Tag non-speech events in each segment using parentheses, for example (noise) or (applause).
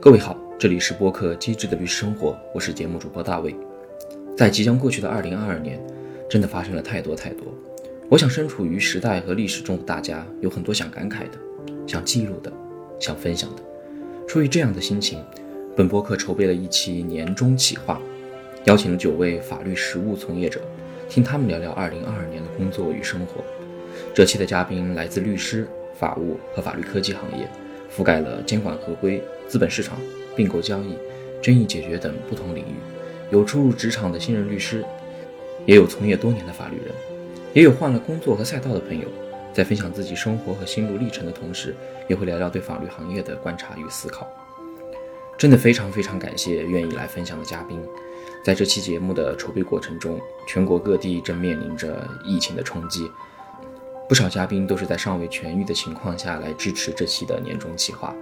各位好，这里是播客《机智的律师生活》，我是节目主播大卫。在即将过去的二零二二年，真的发生了太多太多。我想，身处于时代和历史中的大家，有很多想感慨的、想记录的、想分享的。出于这样的心情，本播客筹备了一期年终企划，邀请了九位法律实务从业者，听他们聊聊二零二二年的工作与生活。这期的嘉宾来自律师、法务和法律科技行业，覆盖了监管合规。资本市场、并购交易、争议解决等不同领域，有初入职场的新人律师，也有从业多年的法律人，也有换了工作和赛道的朋友，在分享自己生活和心路历程的同时，也会聊聊对法律行业的观察与思考。真的非常非常感谢愿意来分享的嘉宾。在这期节目的筹备过程中，全国各地正面临着疫情的冲击，不少嘉宾都是在尚未痊愈的情况下来支持这期的年终企划。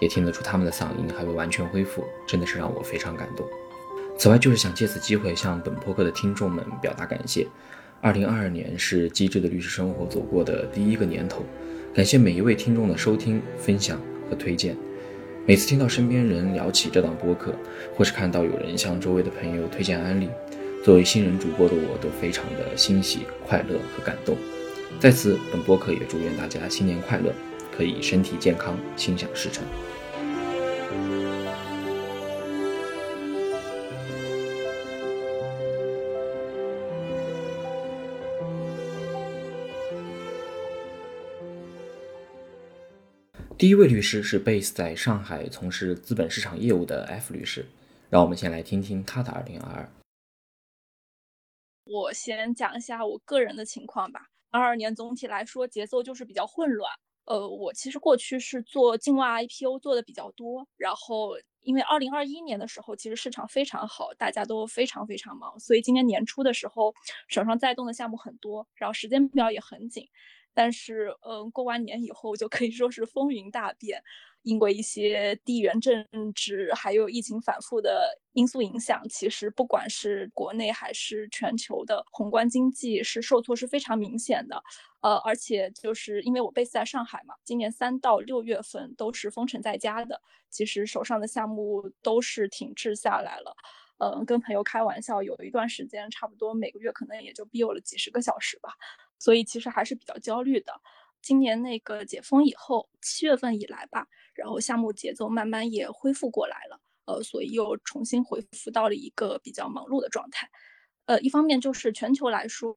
也听得出他们的嗓音还未完全恢复，真的是让我非常感动。此外，就是想借此机会向本播客的听众们表达感谢。二零二二年是机智的律师生活走过的第一个年头，感谢每一位听众的收听、分享和推荐。每次听到身边人聊起这档播客，或是看到有人向周围的朋友推荐安利，作为新人主播的我都非常的欣喜、快乐和感动。在此，本播客也祝愿大家新年快乐。可以身体健康，心想事成。第一位律师是 base 在上海从事资本市场业务的 F 律师，让我们先来听听他的2022。我先讲一下我个人的情况吧。二二年总体来说节奏就是比较混乱。呃，我其实过去是做境外 IPO 做的比较多，然后因为二零二一年的时候其实市场非常好，大家都非常非常忙，所以今年年初的时候手上在动的项目很多，然后时间表也很紧。但是，嗯，过完年以后就可以说是风云大变。因为一些地缘政治还有疫情反复的因素影响，其实不管是国内还是全球的宏观经济是受挫是非常明显的。呃，而且就是因为我 base 在上海嘛，今年三到六月份都是封城在家的，其实手上的项目都是停滞下来了。嗯，跟朋友开玩笑，有一段时间差不多每个月可能也就 biu 了几十个小时吧，所以其实还是比较焦虑的。今年那个解封以后，七月份以来吧。然后项目节奏慢慢也恢复过来了，呃，所以又重新恢复到了一个比较忙碌的状态。呃，一方面就是全球来说，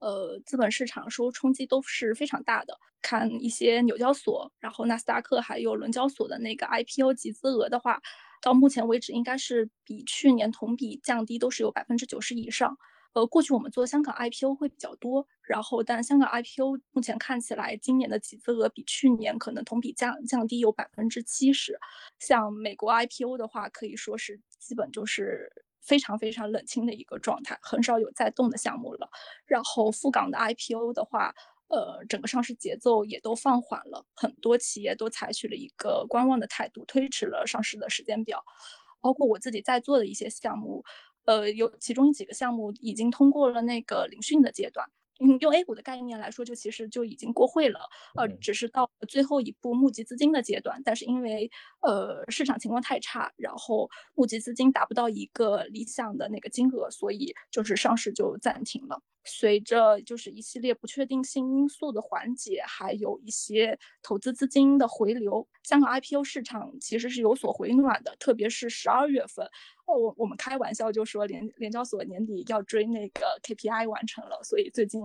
呃，资本市场受冲击都是非常大的。看一些纽交所、然后纳斯达克还有伦交所的那个 IPO 集资额的话，到目前为止应该是比去年同比降低都是有百分之九十以上。呃，过去我们做香港 IPO 会比较多，然后但香港 IPO 目前看起来，今年的集资额比去年可能同比降降低有百分之七十。像美国 IPO 的话，可以说是基本就是非常非常冷清的一个状态，很少有在动的项目了。然后赴港的 IPO 的话，呃，整个上市节奏也都放缓了，很多企业都采取了一个观望的态度，推迟了上市的时间表。包括我自己在做的一些项目。呃，有其中几个项目已经通过了那个聆讯的阶段。嗯，用 A 股的概念来说，就其实就已经过会了。呃，只是到最后一步募集资金的阶段，但是因为呃市场情况太差，然后募集资金达不到一个理想的那个金额，所以就是上市就暂停了。随着就是一系列不确定性因素的缓解，还有一些投资资金的回流，香港 IPO 市场其实是有所回暖的。特别是十二月份，哦，我我们开玩笑就说联联交所年底要追那个 KPI 完成了，所以最近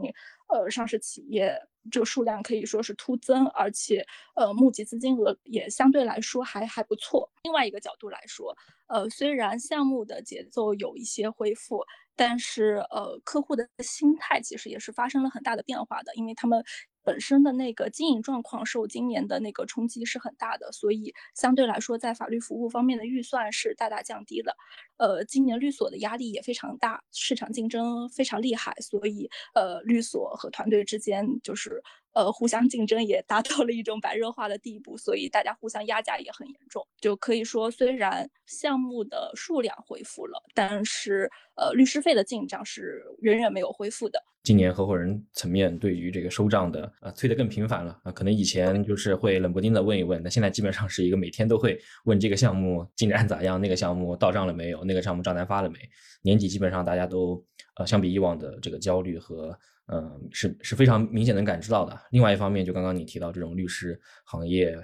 呃上市企业这个数量可以说是突增，而且呃募集资金额也相对来说还还不错。另外一个角度来说，呃虽然项目的节奏有一些恢复。但是，呃，客户的心态其实也是发生了很大的变化的，因为他们本身的那个经营状况受今年的那个冲击是很大的，所以相对来说，在法律服务方面的预算是大大降低了。呃，今年律所的压力也非常大，市场竞争非常厉害，所以，呃，律所和团队之间就是。呃，互相竞争也达到了一种白热化的地步，所以大家互相压价也很严重。就可以说，虽然项目的数量恢复了，但是呃，律师费的进账是远远没有恢复的。今年合伙人层面对于这个收账的啊催得更频繁了啊，可能以前就是会冷不丁的问一问，那现在基本上是一个每天都会问这个项目进展咋样，那个项目到账了没有，那个项目账单发了没？年底基本上大家都呃相比以往的这个焦虑和嗯是是非常明显能感知到的。另外一方面，就刚刚你提到这种律师行业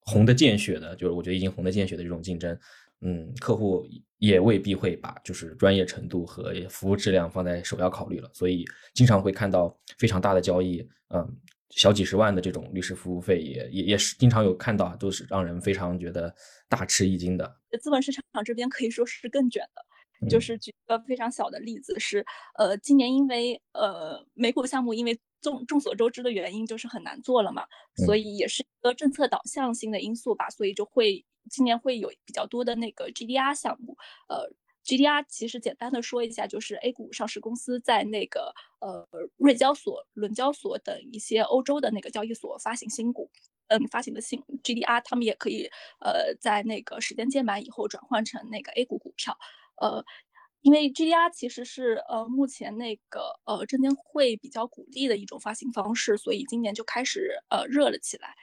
红的见血的，就是我觉得已经红的见血的这种竞争。嗯，客户也未必会把就是专业程度和服务质量放在首要考虑了，所以经常会看到非常大的交易，嗯，小几十万的这种律师服务费也也也是经常有看到，都是让人非常觉得大吃一惊的。资本市场这边可以说是更卷的，就是举个非常小的例子是，呃，今年因为呃美股项目因为众众所周知的原因就是很难做了嘛，所以也是一个政策导向性的因素吧，所以就会。今年会有比较多的那个 GDR 项目，呃，GDR 其实简单的说一下，就是 A 股上市公司在那个呃瑞交所、伦交所等一些欧洲的那个交易所发行新股，嗯，发行的新 GDR，他们也可以呃在那个时间届满以后转换成那个 A 股股票，呃，因为 GDR 其实是呃目前那个呃证监会比较鼓励的一种发行方式，所以今年就开始呃热了起来。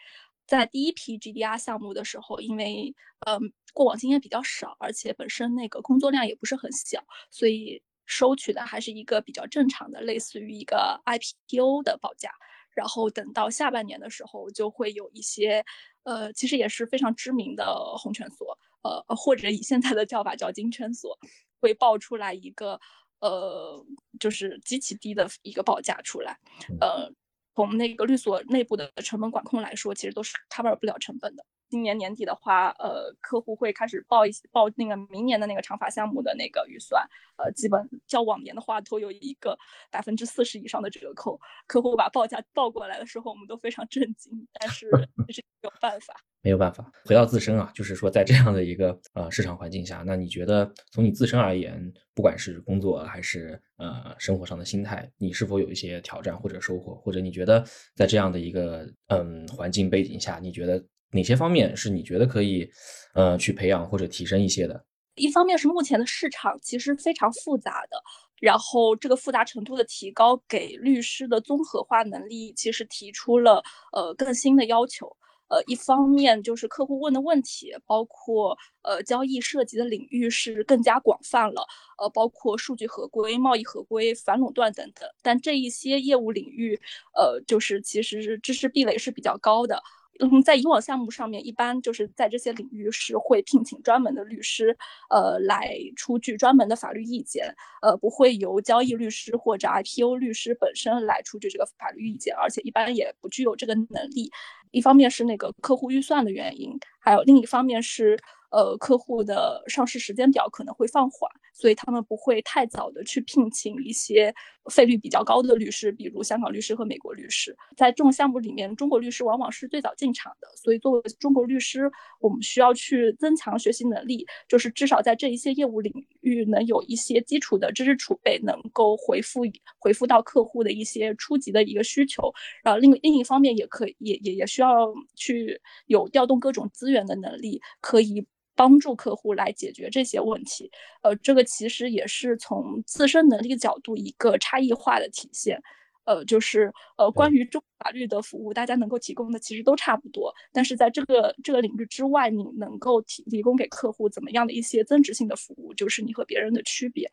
在第一批 GDR 项目的时候，因为嗯过往经验比较少，而且本身那个工作量也不是很小，所以收取的还是一个比较正常的，类似于一个 IPO 的报价。然后等到下半年的时候，就会有一些呃，其实也是非常知名的红圈所，呃或者以现在的叫法叫金圈所，会报出来一个呃就是极其低的一个报价出来，呃。从那个律所内部的成本管控来说，其实都是 cover 不了成本的。今年年底的话，呃，客户会开始报一报那个明年的那个长发项目的那个预算，呃，基本较往年的话都有一个百分之四十以上的折扣。客户把报价报过来的时候，我们都非常震惊，但是 (laughs) 是没有办法。没有办法，回到自身啊，就是说在这样的一个呃市场环境下，那你觉得从你自身而言，不管是工作还是呃生活上的心态，你是否有一些挑战或者收获？或者你觉得在这样的一个嗯环境背景下，你觉得哪些方面是你觉得可以呃去培养或者提升一些的？一方面是目前的市场其实非常复杂的，然后这个复杂程度的提高，给律师的综合化能力其实提出了呃更新的要求。呃，一方面就是客户问的问题，包括呃交易涉及的领域是更加广泛了，呃，包括数据合规、贸易合规、反垄断等等。但这一些业务领域，呃，就是其实是知识壁垒是比较高的。嗯，在以往项目上面，一般就是在这些领域是会聘请专门的律师，呃，来出具专门的法律意见，呃，不会由交易律师或者 IPO 律师本身来出具这个法律意见，而且一般也不具有这个能力。一方面是那个客户预算的原因，还有另一方面是。呃，客户的上市时间表可能会放缓，所以他们不会太早的去聘请一些费率比较高的律师，比如香港律师和美国律师。在这种项目里面，中国律师往往是最早进场的，所以作为中国律师，我们需要去增强学习能力，就是至少在这一些业务领域能有一些基础的知识储备，能够回复回复到客户的一些初级的一个需求。然后另另一方面，也可以也也也需要去有调动各种资源的能力，可以。帮助客户来解决这些问题，呃，这个其实也是从自身能力角度一个差异化的体现，呃，就是呃，关于中法律的服务，大家能够提供的其实都差不多，但是在这个这个领域之外，你能够提提供给客户怎么样的一些增值性的服务，就是你和别人的区别。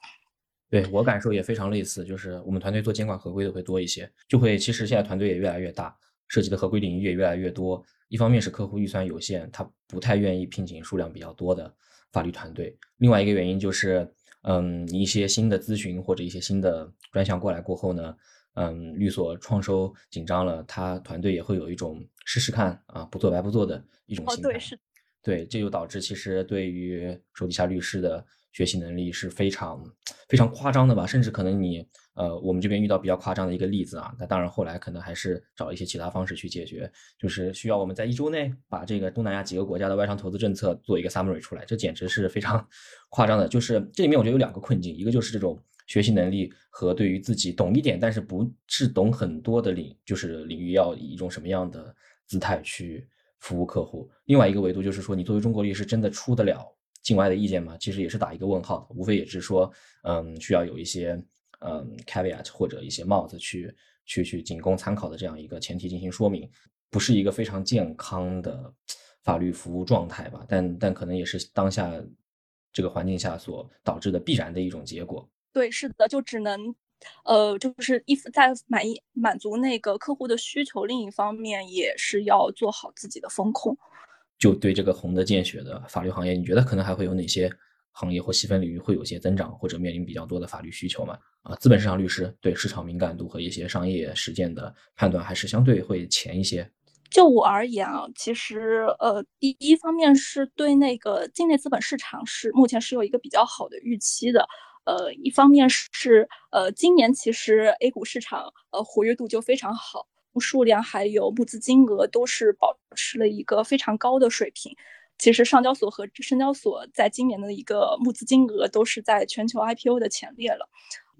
对我感受也非常类似，就是我们团队做监管合规的会多一些，就会其实现在团队也越来越大，涉及的合规领域也越来越多。一方面是客户预算有限，他不太愿意聘请数量比较多的法律团队；另外一个原因就是，嗯，一些新的咨询或者一些新的专项过来过后呢，嗯，律所创收紧张了，他团队也会有一种试试看啊，不做白不做的一种心态。哦，对，是。对，这就导致其实对于手底下律师的学习能力是非常非常夸张的吧，甚至可能你。呃，我们这边遇到比较夸张的一个例子啊，那当然后来可能还是找一些其他方式去解决，就是需要我们在一周内把这个东南亚几个国家的外商投资政策做一个 summary 出来，这简直是非常 (laughs) 夸张的。就是这里面我觉得有两个困境，一个就是这种学习能力和对于自己懂一点但是不是懂很多的领，就是领域要以一种什么样的姿态去服务客户。另外一个维度就是说，你作为中国律师真的出得了境外的意见吗？其实也是打一个问号，无非也是说，嗯，需要有一些。嗯 caveat 或者一些帽子去去去仅供参考的这样一个前提进行说明，不是一个非常健康的法律服务状态吧？但但可能也是当下这个环境下所导致的必然的一种结果。对，是的，就只能。呃，就是一在满意满足那个客户的需求，另一方面也是要做好自己的风控。就对这个红的见血的法律行业，你觉得可能还会有哪些行业或细分领域会有些增长，或者面临比较多的法律需求吗？啊，资本市场律师对市场敏感度和一些商业实践的判断还是相对会浅一些。就我而言啊，其实呃，第一方面是对那个境内资本市场是目前是有一个比较好的预期的。呃，一方面是呃，今年其实 A 股市场呃活跃度就非常好，数量还有募资金额都是保持了一个非常高的水平。其实上交所和深交所在今年的一个募资金额都是在全球 IPO 的前列了。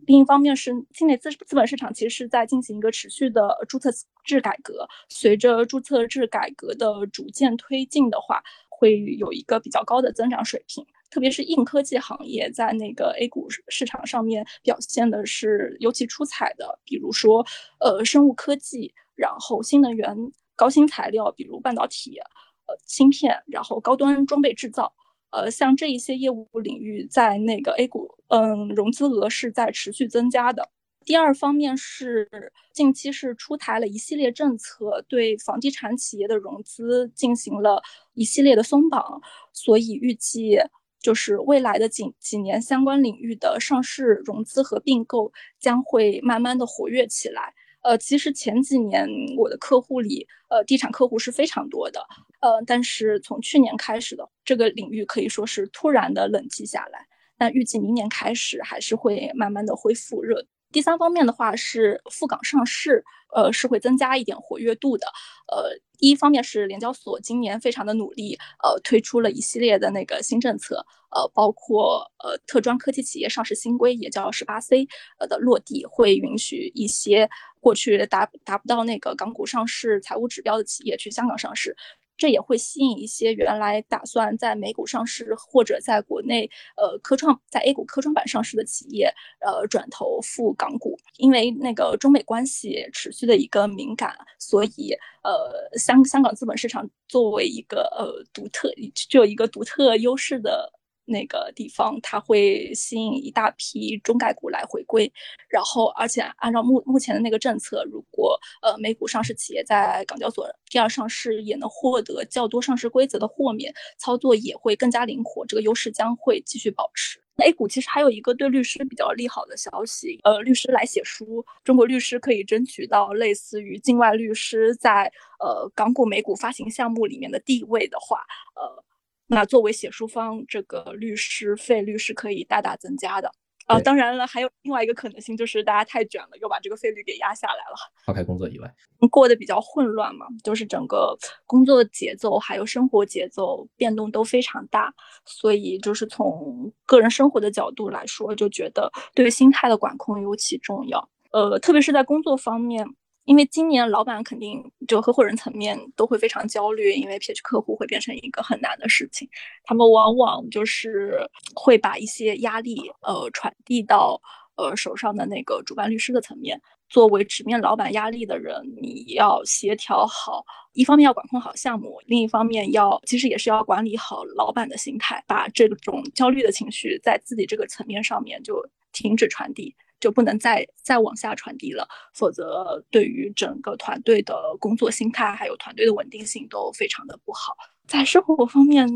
另一方面是境内资资本市场其实是在进行一个持续的注册制改革，随着注册制改革的逐渐推进的话，会有一个比较高的增长水平。特别是硬科技行业在那个 A 股市场上面表现的是尤其出彩的，比如说，呃，生物科技，然后新能源、高新材料，比如半导体，呃，芯片，然后高端装备制造，呃，像这一些业务领域在那个 A 股，嗯，融资额是在持续增加的。第二方面是近期是出台了一系列政策，对房地产企业的融资进行了一系列的松绑，所以预计。就是未来的几几年，相关领域的上市融资和并购将会慢慢的活跃起来。呃，其实前几年我的客户里，呃，地产客户是非常多的，呃，但是从去年开始的这个领域可以说是突然的冷寂下来。但预计明年开始还是会慢慢的恢复热。第三方面的话是赴港上市，呃，是会增加一点活跃度的，呃。第一方面是联交所今年非常的努力，呃，推出了一系列的那个新政策，呃，包括呃特专科技企业上市新规，也叫十八 C，呃的落地，会允许一些过去达达不到那个港股上市财务指标的企业去香港上市。这也会吸引一些原来打算在美股上市或者在国内呃科创在 A 股科创板上市的企业，呃转投赴港股，因为那个中美关系持续的一个敏感，所以呃香香港资本市场作为一个呃独特具有一个独特优势的。那个地方，它会吸引一大批中概股来回归，然后，而且按照目目前的那个政策，如果呃美股上市企业在港交所第二上市，也能获得较多上市规则的豁免，操作也会更加灵活，这个优势将会继续保持。A 股其实还有一个对律师比较利好的消息，呃，律师来写书，中国律师可以争取到类似于境外律师在呃港股、美股发行项目里面的地位的话，呃。那作为写书方，这个律师费率是可以大大增加的啊。当然了，还有另外一个可能性，就是大家太卷了，又把这个费率给压下来了。抛开工作以外，过得比较混乱嘛，就是整个工作节奏还有生活节奏变动都非常大，所以就是从个人生活的角度来说，就觉得对心态的管控尤其重要。呃，特别是在工作方面。因为今年老板肯定就合伙人层面都会非常焦虑，因为 P H 客户会变成一个很难的事情。他们往往就是会把一些压力呃传递到呃手上的那个主办律师的层面。作为直面老板压力的人，你要协调好，一方面要管控好项目，另一方面要其实也是要管理好老板的心态，把这种焦虑的情绪在自己这个层面上面就停止传递。就不能再再往下传递了，否则对于整个团队的工作心态还有团队的稳定性都非常的不好。在生活方面，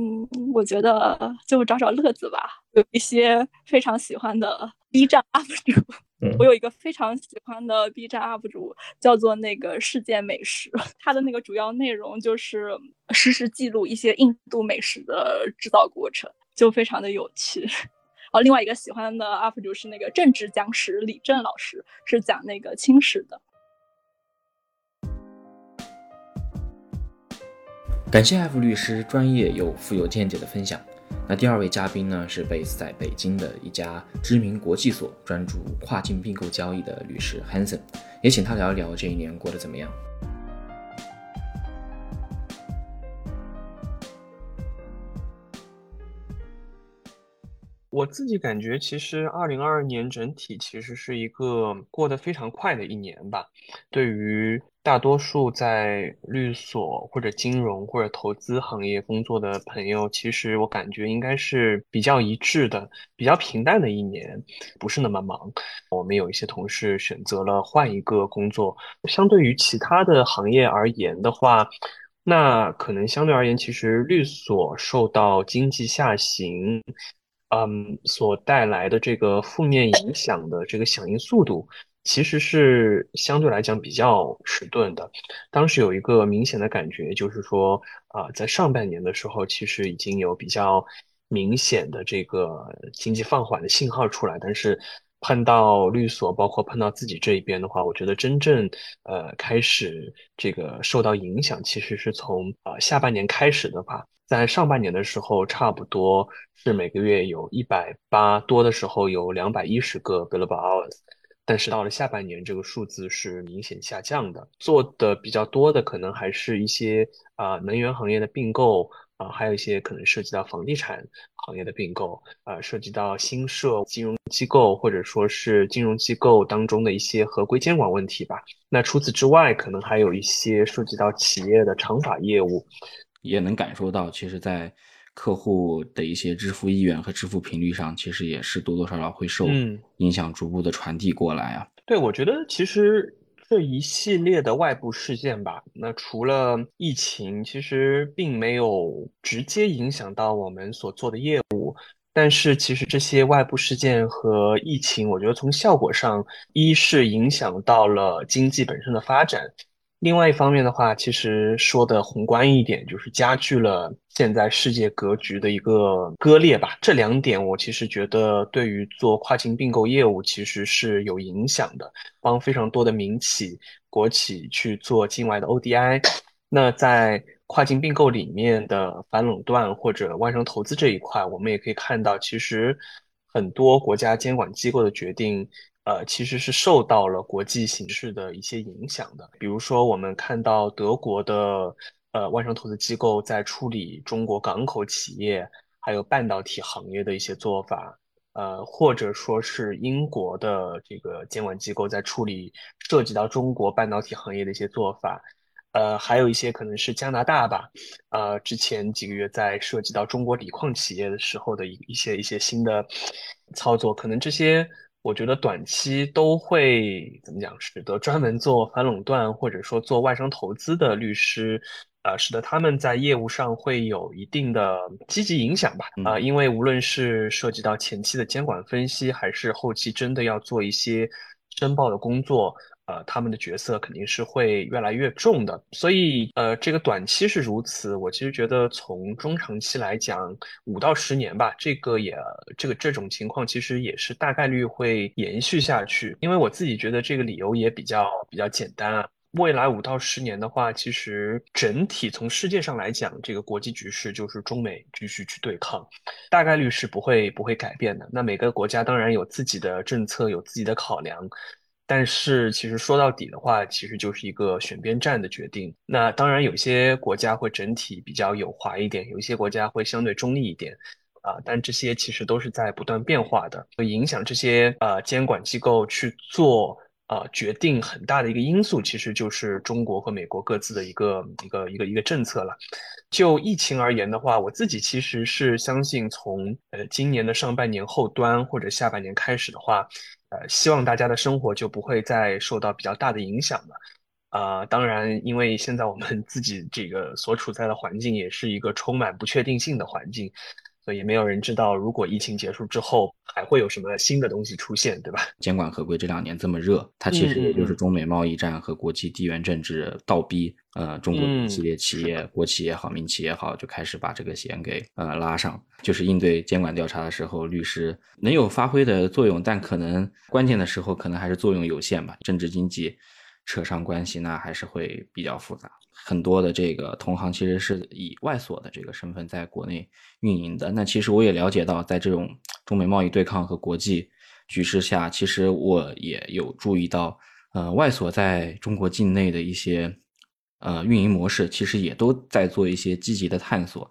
我觉得就找找乐子吧。有一些非常喜欢的 B 站 (laughs) UP 主，我有一个非常喜欢的 B 站 UP 主，叫做那个世界美食。他的那个主要内容就是实时记录一些印度美食的制造过程，就非常的有趣。哦，另外一个喜欢的 UP 主是那个政治讲史李正老师，是讲那个清史的。感谢艾弗律师专业又富有见解的分享。那第二位嘉宾呢，是 base 在北京的一家知名国际所，专注跨境并购交易的律师 Hanson，也请他聊一聊这一年过得怎么样。我自己感觉，其实二零二二年整体其实是一个过得非常快的一年吧。对于大多数在律所或者金融或者投资行业工作的朋友，其实我感觉应该是比较一致的，比较平淡的一年，不是那么忙。我们有一些同事选择了换一个工作，相对于其他的行业而言的话。那可能相对而言，其实律所受到经济下行，嗯，所带来的这个负面影响的这个响应速度，其实是相对来讲比较迟钝的。当时有一个明显的感觉，就是说，啊，在上半年的时候，其实已经有比较明显的这个经济放缓的信号出来，但是。碰到律所，包括碰到自己这一边的话，我觉得真正呃开始这个受到影响，其实是从呃下半年开始的吧。在上半年的时候，差不多是每个月有一百八多的时候，有两百一十个 billable hours，但是到了下半年，这个数字是明显下降的。做的比较多的，可能还是一些啊能源行业的并购。啊，还有一些可能涉及到房地产行业的并购，啊，涉及到新设金融机构或者说是金融机构当中的一些合规监管问题吧。那除此之外，可能还有一些涉及到企业的长法业务，也能感受到，其实，在客户的一些支付意愿和支付频率上，其实也是多多少少会受影响，逐步的传递过来啊。对，我觉得其实。这一系列的外部事件吧，那除了疫情，其实并没有直接影响到我们所做的业务。但是，其实这些外部事件和疫情，我觉得从效果上，一是影响到了经济本身的发展。另外一方面的话，其实说的宏观一点，就是加剧了现在世界格局的一个割裂吧。这两点，我其实觉得对于做跨境并购业务其实是有影响的。帮非常多的民企、国企去做境外的 ODI，那在跨境并购里面的反垄断或者外商投资这一块，我们也可以看到，其实很多国家监管机构的决定。呃，其实是受到了国际形势的一些影响的。比如说，我们看到德国的呃外商投资机构在处理中国港口企业还有半导体行业的一些做法，呃，或者说是英国的这个监管机构在处理涉及到中国半导体行业的一些做法，呃，还有一些可能是加拿大吧，呃，之前几个月在涉及到中国锂矿企业的时候的一一些一些新的操作，可能这些。我觉得短期都会怎么讲，使得专门做反垄断或者说做外商投资的律师，呃，使得他们在业务上会有一定的积极影响吧。啊，因为无论是涉及到前期的监管分析，还是后期真的要做一些申报的工作。呃，他们的角色肯定是会越来越重的，所以呃，这个短期是如此。我其实觉得从中长期来讲，五到十年吧，这个也这个这种情况其实也是大概率会延续下去。因为我自己觉得这个理由也比较比较简单啊。未来五到十年的话，其实整体从世界上来讲，这个国际局势就是中美继续去对抗，大概率是不会不会改变的。那每个国家当然有自己的政策，有自己的考量。但是其实说到底的话，其实就是一个选边站的决定。那当然，有些国家会整体比较友华一点，有一些国家会相对中立一点，啊，但这些其实都是在不断变化的。会影响这些呃监管机构去做呃决定很大的一个因素，其实就是中国和美国各自的一个一个一个一个政策了。就疫情而言的话，我自己其实是相信，从呃今年的上半年后端或者下半年开始的话。呃，希望大家的生活就不会再受到比较大的影响了。啊，当然，因为现在我们自己这个所处在的环境也是一个充满不确定性的环境。所以没有人知道，如果疫情结束之后还会有什么新的东西出现，对吧？(laughs) 监管合规这两年这么热，它其实也就是中美贸易战和国际地缘政治倒逼，呃，中国一系列企业，国企也好，民企也好，就开始把这个弦给呃拉上，就是应对监管调查的时候，律师能有发挥的作用，但可能关键的时候可能还是作用有限吧。政治经济扯上关系，那还是会比较复杂。很多的这个同行其实是以外所的这个身份在国内运营的。那其实我也了解到，在这种中美贸易对抗和国际局势下，其实我也有注意到，呃，外所在中国境内的一些呃运营模式，其实也都在做一些积极的探索。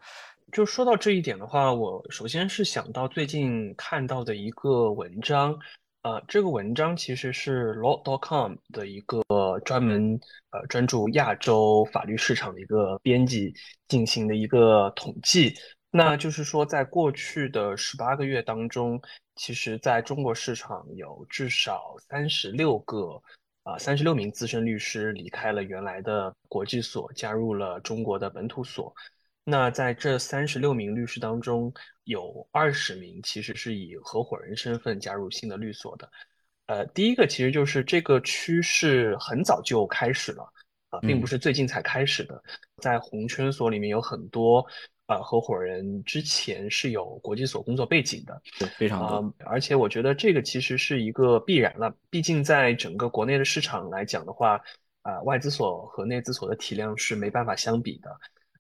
就说到这一点的话，我首先是想到最近看到的一个文章，呃，这个文章其实是 Law.com 的一个专门呃专注亚洲法律市场的一个编辑进行的一个统计。那就是说，在过去的十八个月当中，其实在中国市场有至少三十六个啊三十六名资深律师离开了原来的国际所，加入了中国的本土所。那在这三十六名律师当中，有二十名其实是以合伙人身份加入新的律所的。呃，第一个其实就是这个趋势很早就开始了啊，并不是最近才开始的。在红圈所里面有很多呃合伙人之前是有国际所工作背景的，对，非常多。而且我觉得这个其实是一个必然了，毕竟在整个国内的市场来讲的话，啊，外资所和内资所的体量是没办法相比的。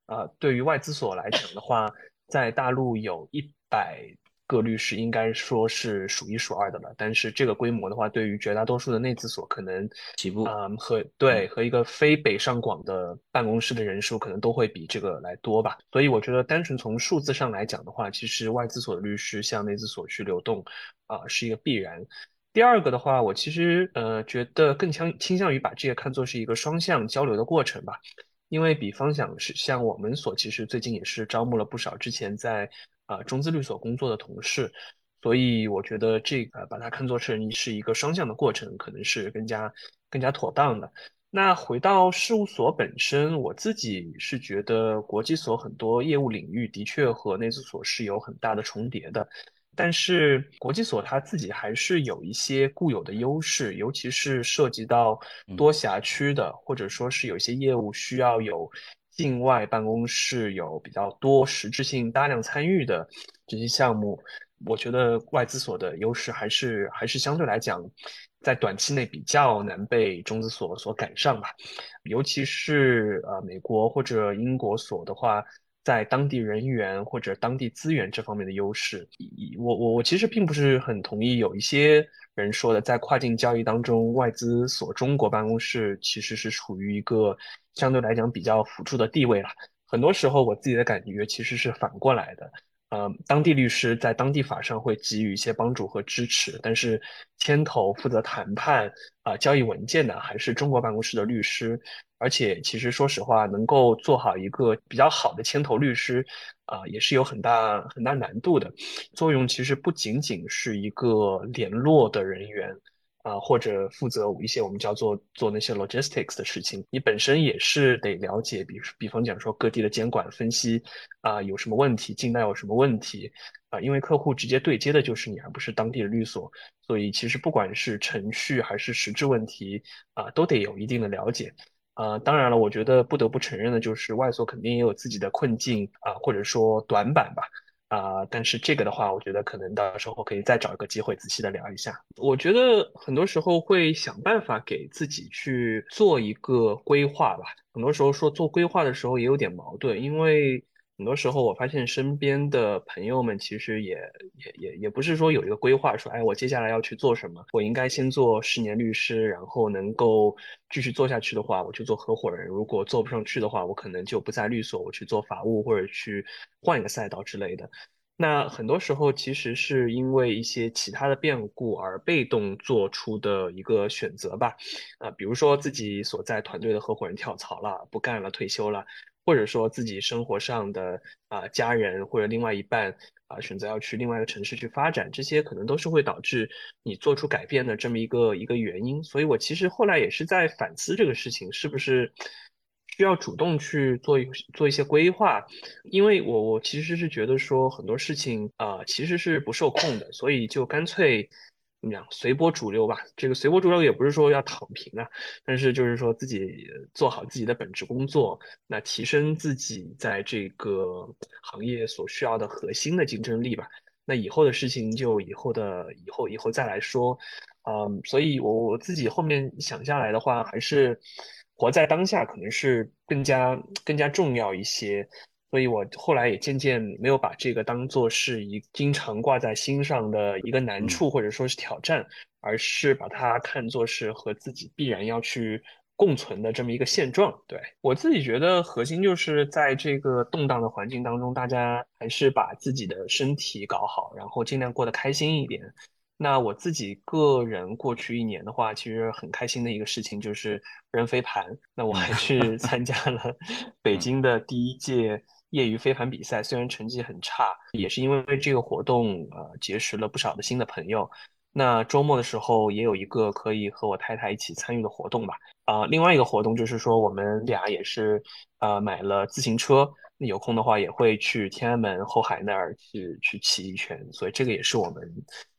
呃，对于外资所来讲的话，在大陆有一百个律师，应该说是数一数二的了。但是这个规模的话，对于绝大多数的内资所，可能起步，嗯，和对和一个非北上广的办公室的人数，可能都会比这个来多吧。所以我觉得，单纯从数字上来讲的话，其实外资所的律师向内资所去流动，啊，是一个必然。第二个的话，我其实呃觉得更倾倾向于把这个看作是一个双向交流的过程吧。因为比方讲是像我们所，其实最近也是招募了不少之前在啊中资律所工作的同事，所以我觉得这个把它看作是是一个双向的过程，可能是更加更加妥当的。那回到事务所本身，我自己是觉得国际所很多业务领域的确和内资所是有很大的重叠的。但是国际所它自己还是有一些固有的优势，尤其是涉及到多辖区的，或者说是有一些业务需要有境外办公室有比较多实质性大量参与的这些项目，我觉得外资所的优势还是还是相对来讲，在短期内比较难被中资所所赶上吧，尤其是呃美国或者英国所的话。在当地人员或者当地资源这方面的优势，我我我其实并不是很同意有一些人说的，在跨境交易当中，外资所中国办公室其实是处于一个相对来讲比较辅助的地位了。很多时候，我自己的感觉其实是反过来的。呃，当地律师在当地法上会给予一些帮助和支持，但是牵头负责谈判啊交易文件的还是中国办公室的律师。而且，其实说实话，能够做好一个比较好的牵头律师，啊，也是有很大很大难度的。作用其实不仅仅是一个联络的人员。啊，或者负责一些我们叫做做那些 logistics 的事情，你本身也是得了解，比如比方讲说各地的监管分析啊有什么问题，境内有什么问题啊，因为客户直接对接的就是你，而不是当地的律所，所以其实不管是程序还是实质问题啊，都得有一定的了解啊。当然了，我觉得不得不承认的就是外所肯定也有自己的困境啊，或者说短板吧。啊，但是这个的话，我觉得可能到时候可以再找一个机会仔细的聊一下。我觉得很多时候会想办法给自己去做一个规划吧。很多时候说做规划的时候也有点矛盾，因为。很多时候，我发现身边的朋友们其实也也也也不是说有一个规划，说哎，我接下来要去做什么？我应该先做十年律师，然后能够继续做下去的话，我去做合伙人；如果做不上去的话，我可能就不在律所，我去做法务或者去换一个赛道之类的。那很多时候其实是因为一些其他的变故而被动做出的一个选择吧。啊，比如说自己所在团队的合伙人跳槽了，不干了，退休了。或者说自己生活上的啊家人或者另外一半啊选择要去另外一个城市去发展，这些可能都是会导致你做出改变的这么一个一个原因。所以我其实后来也是在反思这个事情，是不是需要主动去做一做一些规划？因为我我其实是觉得说很多事情啊其实是不受控的，所以就干脆。怎么讲？随波逐流吧。这个随波逐流也不是说要躺平啊，但是就是说自己做好自己的本职工作，那提升自己在这个行业所需要的核心的竞争力吧。那以后的事情就以后的以后以后再来说。嗯，所以我我自己后面想下来的话，还是活在当下可能是更加更加重要一些。所以我后来也渐渐没有把这个当做是一经常挂在心上的一个难处或者说是挑战，而是把它看作是和自己必然要去共存的这么一个现状。对我自己觉得，核心就是在这个动荡的环境当中，大家还是把自己的身体搞好，然后尽量过得开心一点。那我自己个人过去一年的话，其实很开心的一个事情就是扔飞盘。那我还去参加了 (laughs) 北京的第一届业余飞盘比赛，虽然成绩很差，也是因为这个活动呃结识了不少的新的朋友。那周末的时候也有一个可以和我太太一起参与的活动吧。啊，另外一个活动就是说我们俩也是呃买了自行车，有空的话也会去天安门后海那儿去去骑一圈，所以这个也是我们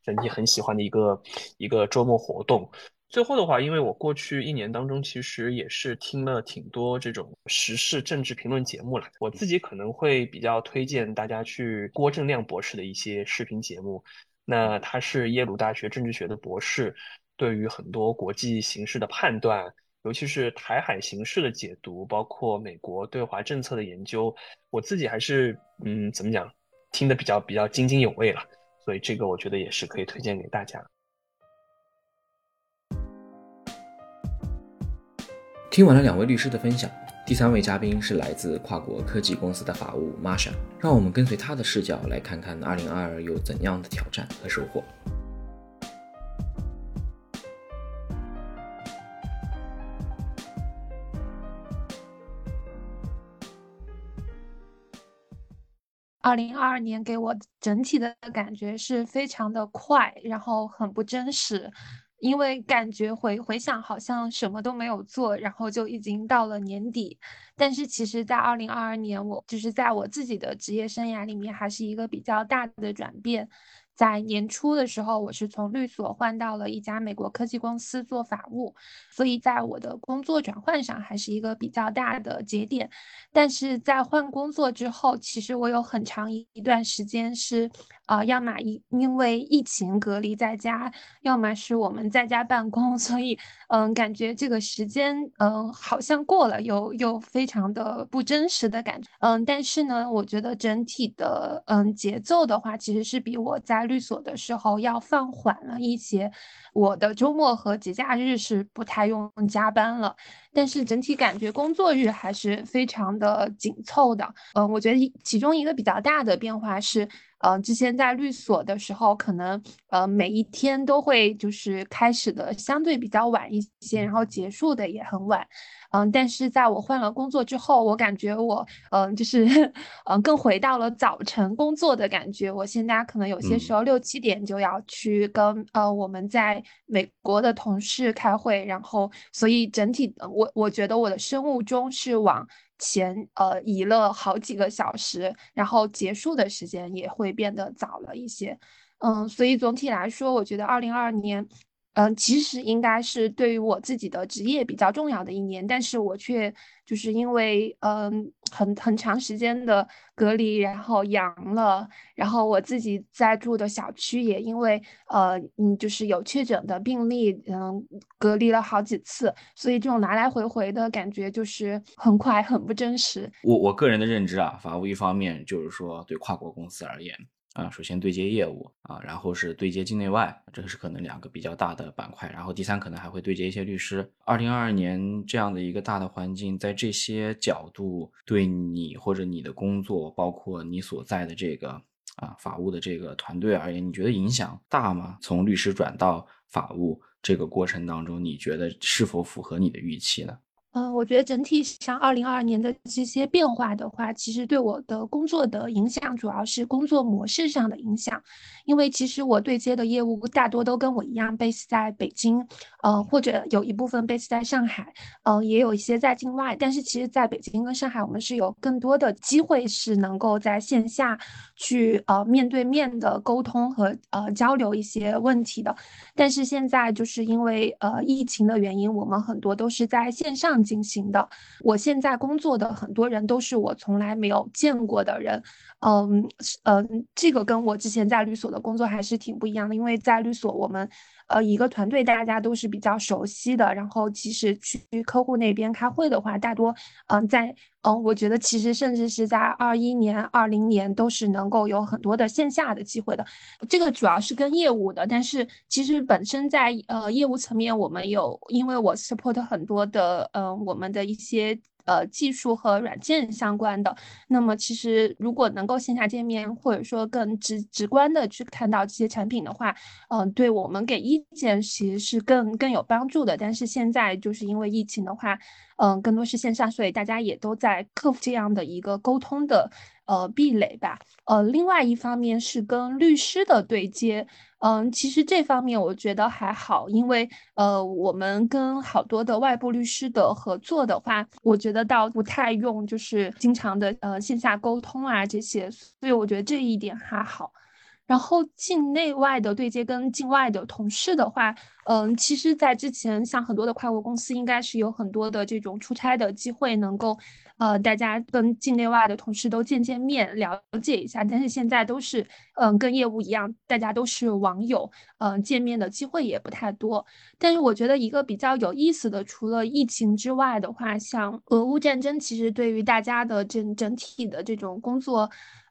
整体很喜欢的一个一个周末活动。最后的话，因为我过去一年当中其实也是听了挺多这种时事政治评论节目了，我自己可能会比较推荐大家去郭正亮博士的一些视频节目。那他是耶鲁大学政治学的博士，对于很多国际形势的判断，尤其是台海形势的解读，包括美国对华政策的研究，我自己还是嗯，怎么讲，听得比较比较津津有味了。所以这个我觉得也是可以推荐给大家。听完了两位律师的分享。第三位嘉宾是来自跨国科技公司的法务 Masha，让我们跟随他的视角来看看2022有怎样的挑战和收获。二零二二年给我整体的感觉是非常的快，然后很不真实。因为感觉回回想好像什么都没有做，然后就已经到了年底。但是其实，在二零二二年，我就是在我自己的职业生涯里面，还是一个比较大的转变。在年初的时候，我是从律所换到了一家美国科技公司做法务，所以在我的工作转换上还是一个比较大的节点。但是在换工作之后，其实我有很长一段时间是，啊，要么因因为疫情隔离在家，要么是我们在家办公，(laughs) 所以，嗯，感觉这个时间，嗯，好像过了，又又非常的不真实的感觉。嗯，但是呢，我觉得整体的，嗯，节奏的话，其实是比我在律所的时候要放缓了一些，我的周末和节假日是不太用加班了，但是整体感觉工作日还是非常的紧凑的。嗯，我觉得其中一个比较大的变化是。呃，之前在律所的时候，可能呃每一天都会就是开始的相对比较晚一些，然后结束的也很晚。嗯，但是在我换了工作之后，我感觉我嗯就是嗯 (laughs) 更回到了早晨工作的感觉。我现在可能有些时候六七点就要去跟呃我们在美国的同事开会，然后所以整体我我觉得我的生物钟是往。前呃移了好几个小时，然后结束的时间也会变得早了一些，嗯，所以总体来说，我觉得二零二二年。嗯，其实应该是对于我自己的职业比较重要的一年，但是我却就是因为嗯很很长时间的隔离，然后阳了，然后我自己在住的小区也因为呃嗯就是有确诊的病例，嗯隔离了好几次，所以这种来来回回的感觉就是很快很不真实。我我个人的认知啊，法务一方面就是说对跨国公司而言。啊，首先对接业务啊，然后是对接境内外，这个是可能两个比较大的板块。然后第三可能还会对接一些律师。二零二二年这样的一个大的环境，在这些角度对你或者你的工作，包括你所在的这个啊法务的这个团队而言，你觉得影响大吗？从律师转到法务这个过程当中，你觉得是否符合你的预期呢？嗯，我觉得整体上二零二二年的这些变化的话，其实对我的工作的影响主要是工作模式上的影响。因为其实我对接的业务大多都跟我一样 base 在北京，呃，或者有一部分 base 在上海，嗯，也有一些在境外。但是其实在北京跟上海，我们是有更多的机会是能够在线下去呃面对面的沟通和呃交流一些问题的。但是现在就是因为呃疫情的原因，我们很多都是在线上。进行的，我现在工作的很多人都是我从来没有见过的人，嗯嗯，这个跟我之前在律所的工作还是挺不一样的，因为在律所我们呃一个团队大家都是比较熟悉的，然后其实去客户那边开会的话，大多嗯在嗯我觉得其实甚至是在二一年、二零年都是能够有很多的线下的机会的。这个主要是跟业务的，但是其实本身在呃业务层面，我们有因为我 support 很多的嗯我们的一些。呃，技术和软件相关的，那么其实如果能够线下见面，或者说更直直观的去看到这些产品的话，嗯，对我们给意见其实是更更有帮助的。但是现在就是因为疫情的话，嗯，更多是线上，所以大家也都在克服这样的一个沟通的呃壁垒吧。呃，另外一方面是跟律师的对接。嗯，其实这方面我觉得还好，因为呃，我们跟好多的外部律师的合作的话，我觉得倒不太用，就是经常的呃线下沟通啊这些，所以我觉得这一点还好。然后境内外的对接跟境外的同事的话，嗯，其实，在之前像很多的跨国公司，应该是有很多的这种出差的机会，能够。呃，大家跟境内外的同事都见见面，了解一下。但是现在都是，嗯，跟业务一样，大家都是网友，嗯，见面的机会也不太多。但是我觉得一个比较有意思的，除了疫情之外的话，像俄乌战争，其实对于大家的整整体的这种工作。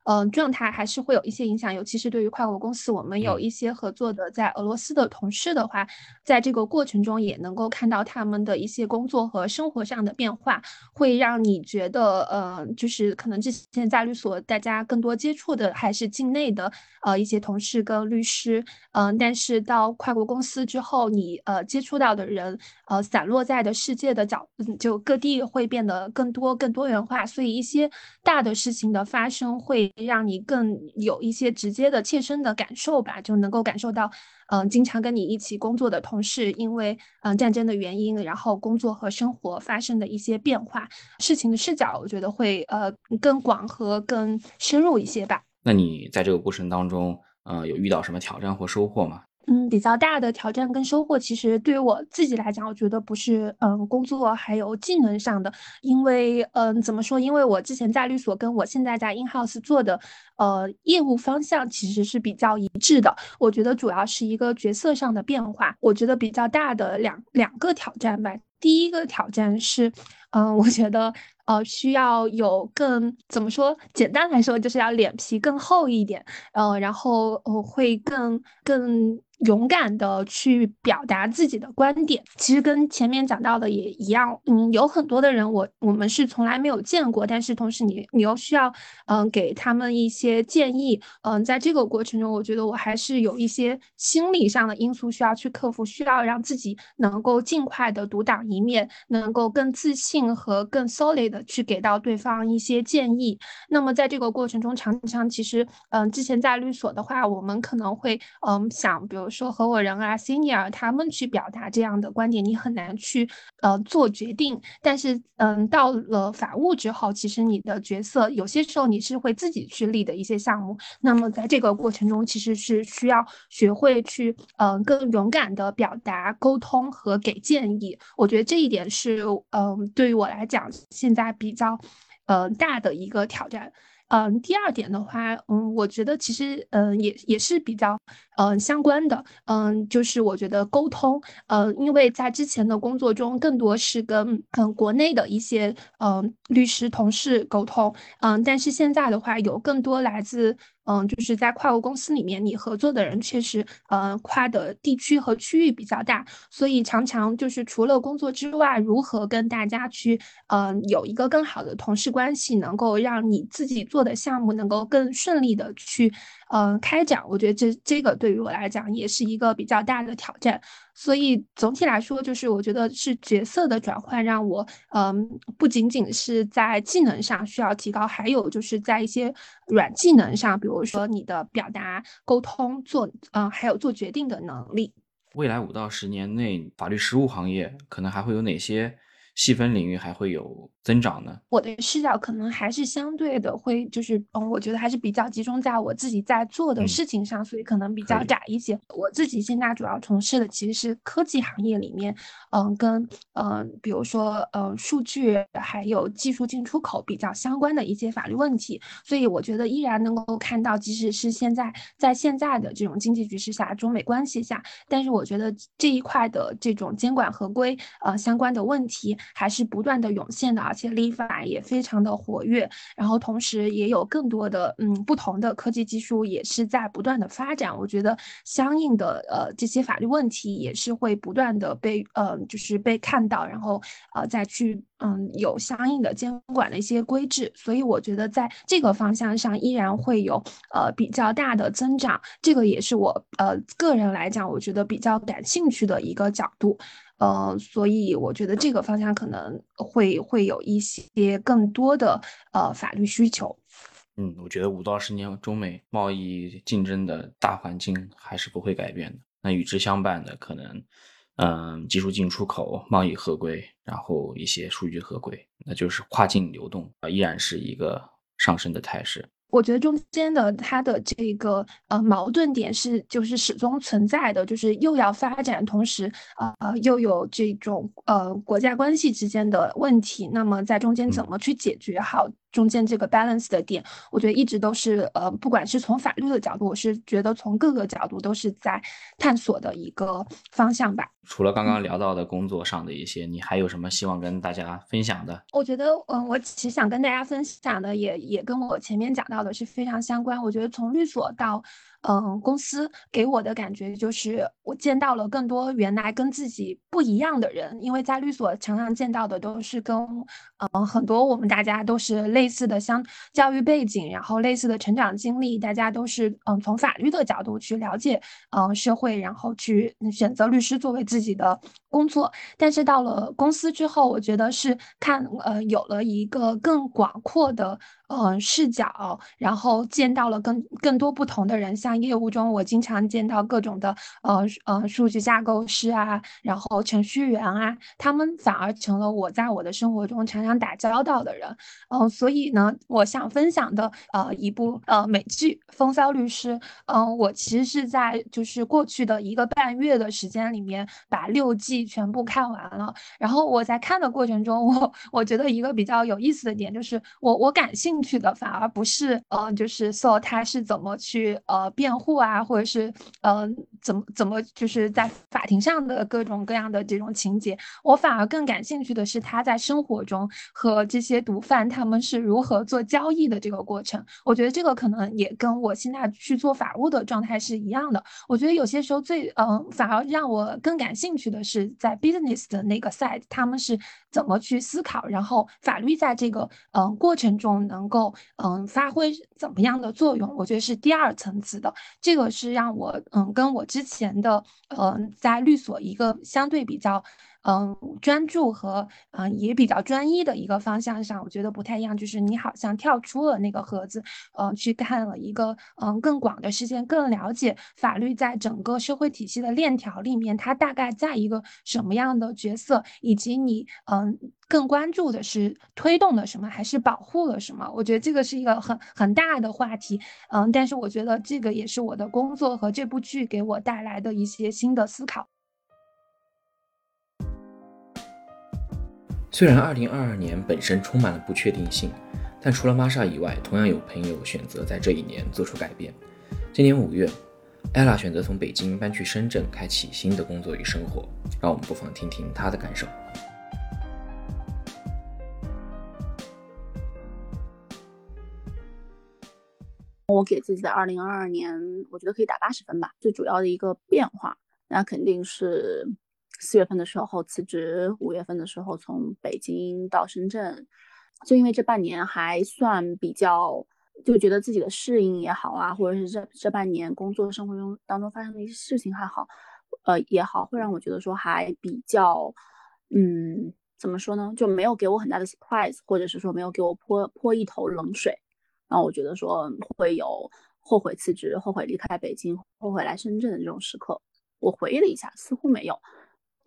嗯，状态还是会有一些影响，尤其是对于跨国公司，我们有一些合作的在俄罗斯的同事的话，在这个过程中也能够看到他们的一些工作和生活上的变化，会让你觉得，呃，就是可能之前在律所大家更多接触的还是境内的呃一些同事跟律师，嗯，但是到跨国公司之后，你呃接触到的人，呃，散落在的世界的角，就各地会变得更多更多元化，所以一些大的事情的发生会。让你更有一些直接的切身的感受吧，就能够感受到，嗯，经常跟你一起工作的同事，因为嗯战争的原因，然后工作和生活发生的一些变化，事情的视角，我觉得会呃更广和更深入一些吧。那你在这个过程当中，呃，有遇到什么挑战或收获吗？嗯，比较大的挑战跟收获，其实对于我自己来讲，我觉得不是嗯工作还有技能上的，因为嗯怎么说？因为我之前在律所跟我现在在 in house 做的呃业务方向其实是比较一致的。我觉得主要是一个角色上的变化。我觉得比较大的两两个挑战吧。第一个挑战是，嗯，我觉得呃需要有更怎么说？简单来说，就是要脸皮更厚一点，呃，然后呃会更更。勇敢的去表达自己的观点，其实跟前面讲到的也一样。嗯，有很多的人，我我们是从来没有见过，但是同时你你又需要，嗯，给他们一些建议。嗯，在这个过程中，我觉得我还是有一些心理上的因素需要去克服，需要让自己能够尽快的独当一面，能够更自信和更 solid 去给到对方一些建议。那么在这个过程中，常常其实，嗯，之前在律所的话，我们可能会，嗯，想比如。说合伙人啊，senior 他们去表达这样的观点，你很难去呃做决定。但是嗯，到了法务之后，其实你的角色有些时候你是会自己去立的一些项目。那么在这个过程中，其实是需要学会去嗯更勇敢的表达、沟通和给建议。我觉得这一点是嗯对于我来讲现在比较呃大的一个挑战。嗯，第二点的话，嗯，我觉得其实，嗯，也也是比较，嗯，相关的，嗯，就是我觉得沟通，嗯，因为在之前的工作中，更多是跟嗯国内的一些嗯律师同事沟通，嗯，但是现在的话，有更多来自。嗯，就是在跨国公司里面，你合作的人确实，呃，跨的地区和区域比较大，所以常常就是除了工作之外，如何跟大家去，嗯，有一个更好的同事关系，能够让你自己做的项目能够更顺利的去。嗯，开展，我觉得这这个对于我来讲也是一个比较大的挑战。所以总体来说，就是我觉得是角色的转换让我，嗯，不仅仅是在技能上需要提高，还有就是在一些软技能上，比如说你的表达、沟通、做，嗯，还有做决定的能力。未来五到十年内，法律实务行业可能还会有哪些细分领域还会有增长呢？我的视角可能还是相对的会，就是嗯，我觉得还是比较集中在我自己在做的事情上，所以可能比较窄一些。我自己现在主要从事的其实是科技行业里面，嗯，跟嗯，比如说嗯，数据还有技术进出口比较相关的一些法律问题。所以我觉得依然能够看到，即使是现在在现在的这种经济局势下、中美关系下，但是我觉得这一块的这种监管合规呃相关的问题。还是不断的涌现的，而且立法也非常的活跃，然后同时也有更多的嗯不同的科技技术也是在不断的发展。我觉得相应的呃这些法律问题也是会不断的被呃就是被看到，然后呃再去嗯有相应的监管的一些规制。所以我觉得在这个方向上依然会有呃比较大的增长，这个也是我呃个人来讲我觉得比较感兴趣的一个角度。呃，所以我觉得这个方向可能会会有一些更多的呃法律需求。嗯，我觉得五到十年中美贸易竞争的大环境还是不会改变的。那与之相伴的可能，嗯，技术进出口、贸易合规，然后一些数据合规，那就是跨境流动啊，依然是一个上升的态势。我觉得中间的它的这个呃矛盾点是就是始终存在的，就是又要发展，同时呃又有这种呃国家关系之间的问题，那么在中间怎么去解决好？中间这个 balance 的点，我觉得一直都是呃，不管是从法律的角度，我是觉得从各个角度都是在探索的一个方向吧。除了刚刚聊到的工作上的一些，你还有什么希望跟大家分享的？我觉得，嗯，我其实想跟大家分享的也也跟我前面讲到的是非常相关。我觉得从律所到嗯，公司给我的感觉就是我见到了更多原来跟自己不一样的人，因为在律所常常见到的都是跟嗯很多我们大家都是类似的相教育背景，然后类似的成长经历，大家都是嗯从法律的角度去了解嗯社会，然后去选择律师作为自己的工作。但是到了公司之后，我觉得是看呃有了一个更广阔的。嗯，视角，然后见到了更更多不同的人，像业务中我经常见到各种的呃呃数据架构师啊，然后程序员啊，他们反而成了我在我的生活中常常打交道的人。嗯，所以呢，我想分享的呃一部呃美剧《风骚律师》，嗯，我其实是在就是过去的一个半月的时间里面把六季全部看完了。然后我在看的过程中，我我觉得一个比较有意思的点就是我我感兴去的反而不是，呃，就是 So 他是怎么去呃辩护啊，或者是呃怎么怎么就是在法庭上的各种各样的这种情节，我反而更感兴趣的是他在生活中和这些毒贩他们是如何做交易的这个过程。我觉得这个可能也跟我现在去做法务的状态是一样的。我觉得有些时候最嗯反而让我更感兴趣的是在 business 的那个 side，他们是怎么去思考，然后法律在这个嗯过程中能。够嗯发挥怎么样的作用？我觉得是第二层次的，这个是让我嗯跟我之前的嗯在律所一个相对比较。嗯，专注和嗯也比较专一的一个方向上，我觉得不太一样。就是你好像跳出了那个盒子，嗯，去看了一个嗯更广的世界，更了解法律在整个社会体系的链条里面，它大概在一个什么样的角色，以及你嗯更关注的是推动了什么，还是保护了什么？我觉得这个是一个很很大的话题。嗯，但是我觉得这个也是我的工作和这部剧给我带来的一些新的思考。虽然2022年本身充满了不确定性，但除了玛莎以外，同样有朋友选择在这一年做出改变。今年五月，ella 选择从北京搬去深圳，开启新的工作与生活。让我们不妨听听她的感受。我给自己的2022年，我觉得可以打八十分吧。最主要的一个变化，那肯定是。四月份的时候辞职，五月份的时候从北京到深圳，就因为这半年还算比较，就觉得自己的适应也好啊，或者是这这半年工作生活中当中发生的一些事情还好，呃也好，会让我觉得说还比较，嗯，怎么说呢，就没有给我很大的 surprise，或者是说没有给我泼泼一头冷水，让我觉得说会有后悔辞职、后悔离开北京、后悔来深圳的这种时刻。我回忆了一下，似乎没有。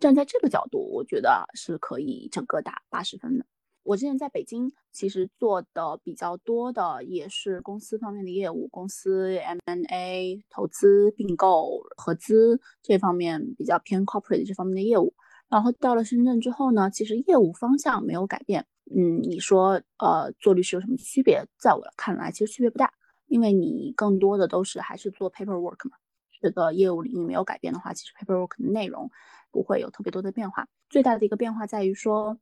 站在这个角度，我觉得是可以整个打八十分的。我之前在北京其实做的比较多的也是公司方面的业务，公司 M&A、投资、并购、合资这方面比较偏 corporate 这方面的业务。然后到了深圳之后呢，其实业务方向没有改变。嗯，你说呃做律师有什么区别？在我看来，其实区别不大，因为你更多的都是还是做 paperwork 嘛。这个业务领域没有改变的话，其实 paperwork 的内容不会有特别多的变化。最大的一个变化在于说。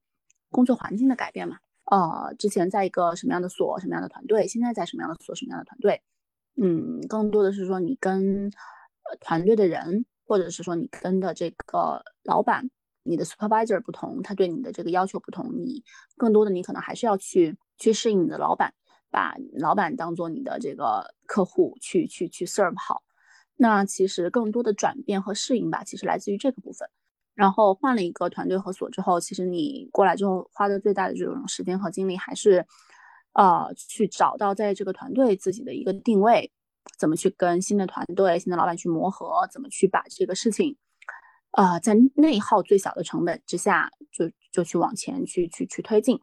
工作环境的改变嘛，呃，之前在一个什么样的所，什么样的团队，现在在什么样的所，什么样的团队，嗯，更多的是说你跟团队的人，或者是说你跟的这个老板，你的 supervisor 不同，他对你的这个要求不同，你更多的你可能还是要去去适应你的老板，把老板当做你的这个客户去去去 serve 好，那其实更多的转变和适应吧，其实来自于这个部分。然后换了一个团队和所之后，其实你过来之后花的最大的这种时间和精力，还是，呃，去找到在这个团队自己的一个定位，怎么去跟新的团队、新的老板去磨合，怎么去把这个事情，呃，在内耗最小的成本之下，就就去往前去去去推进，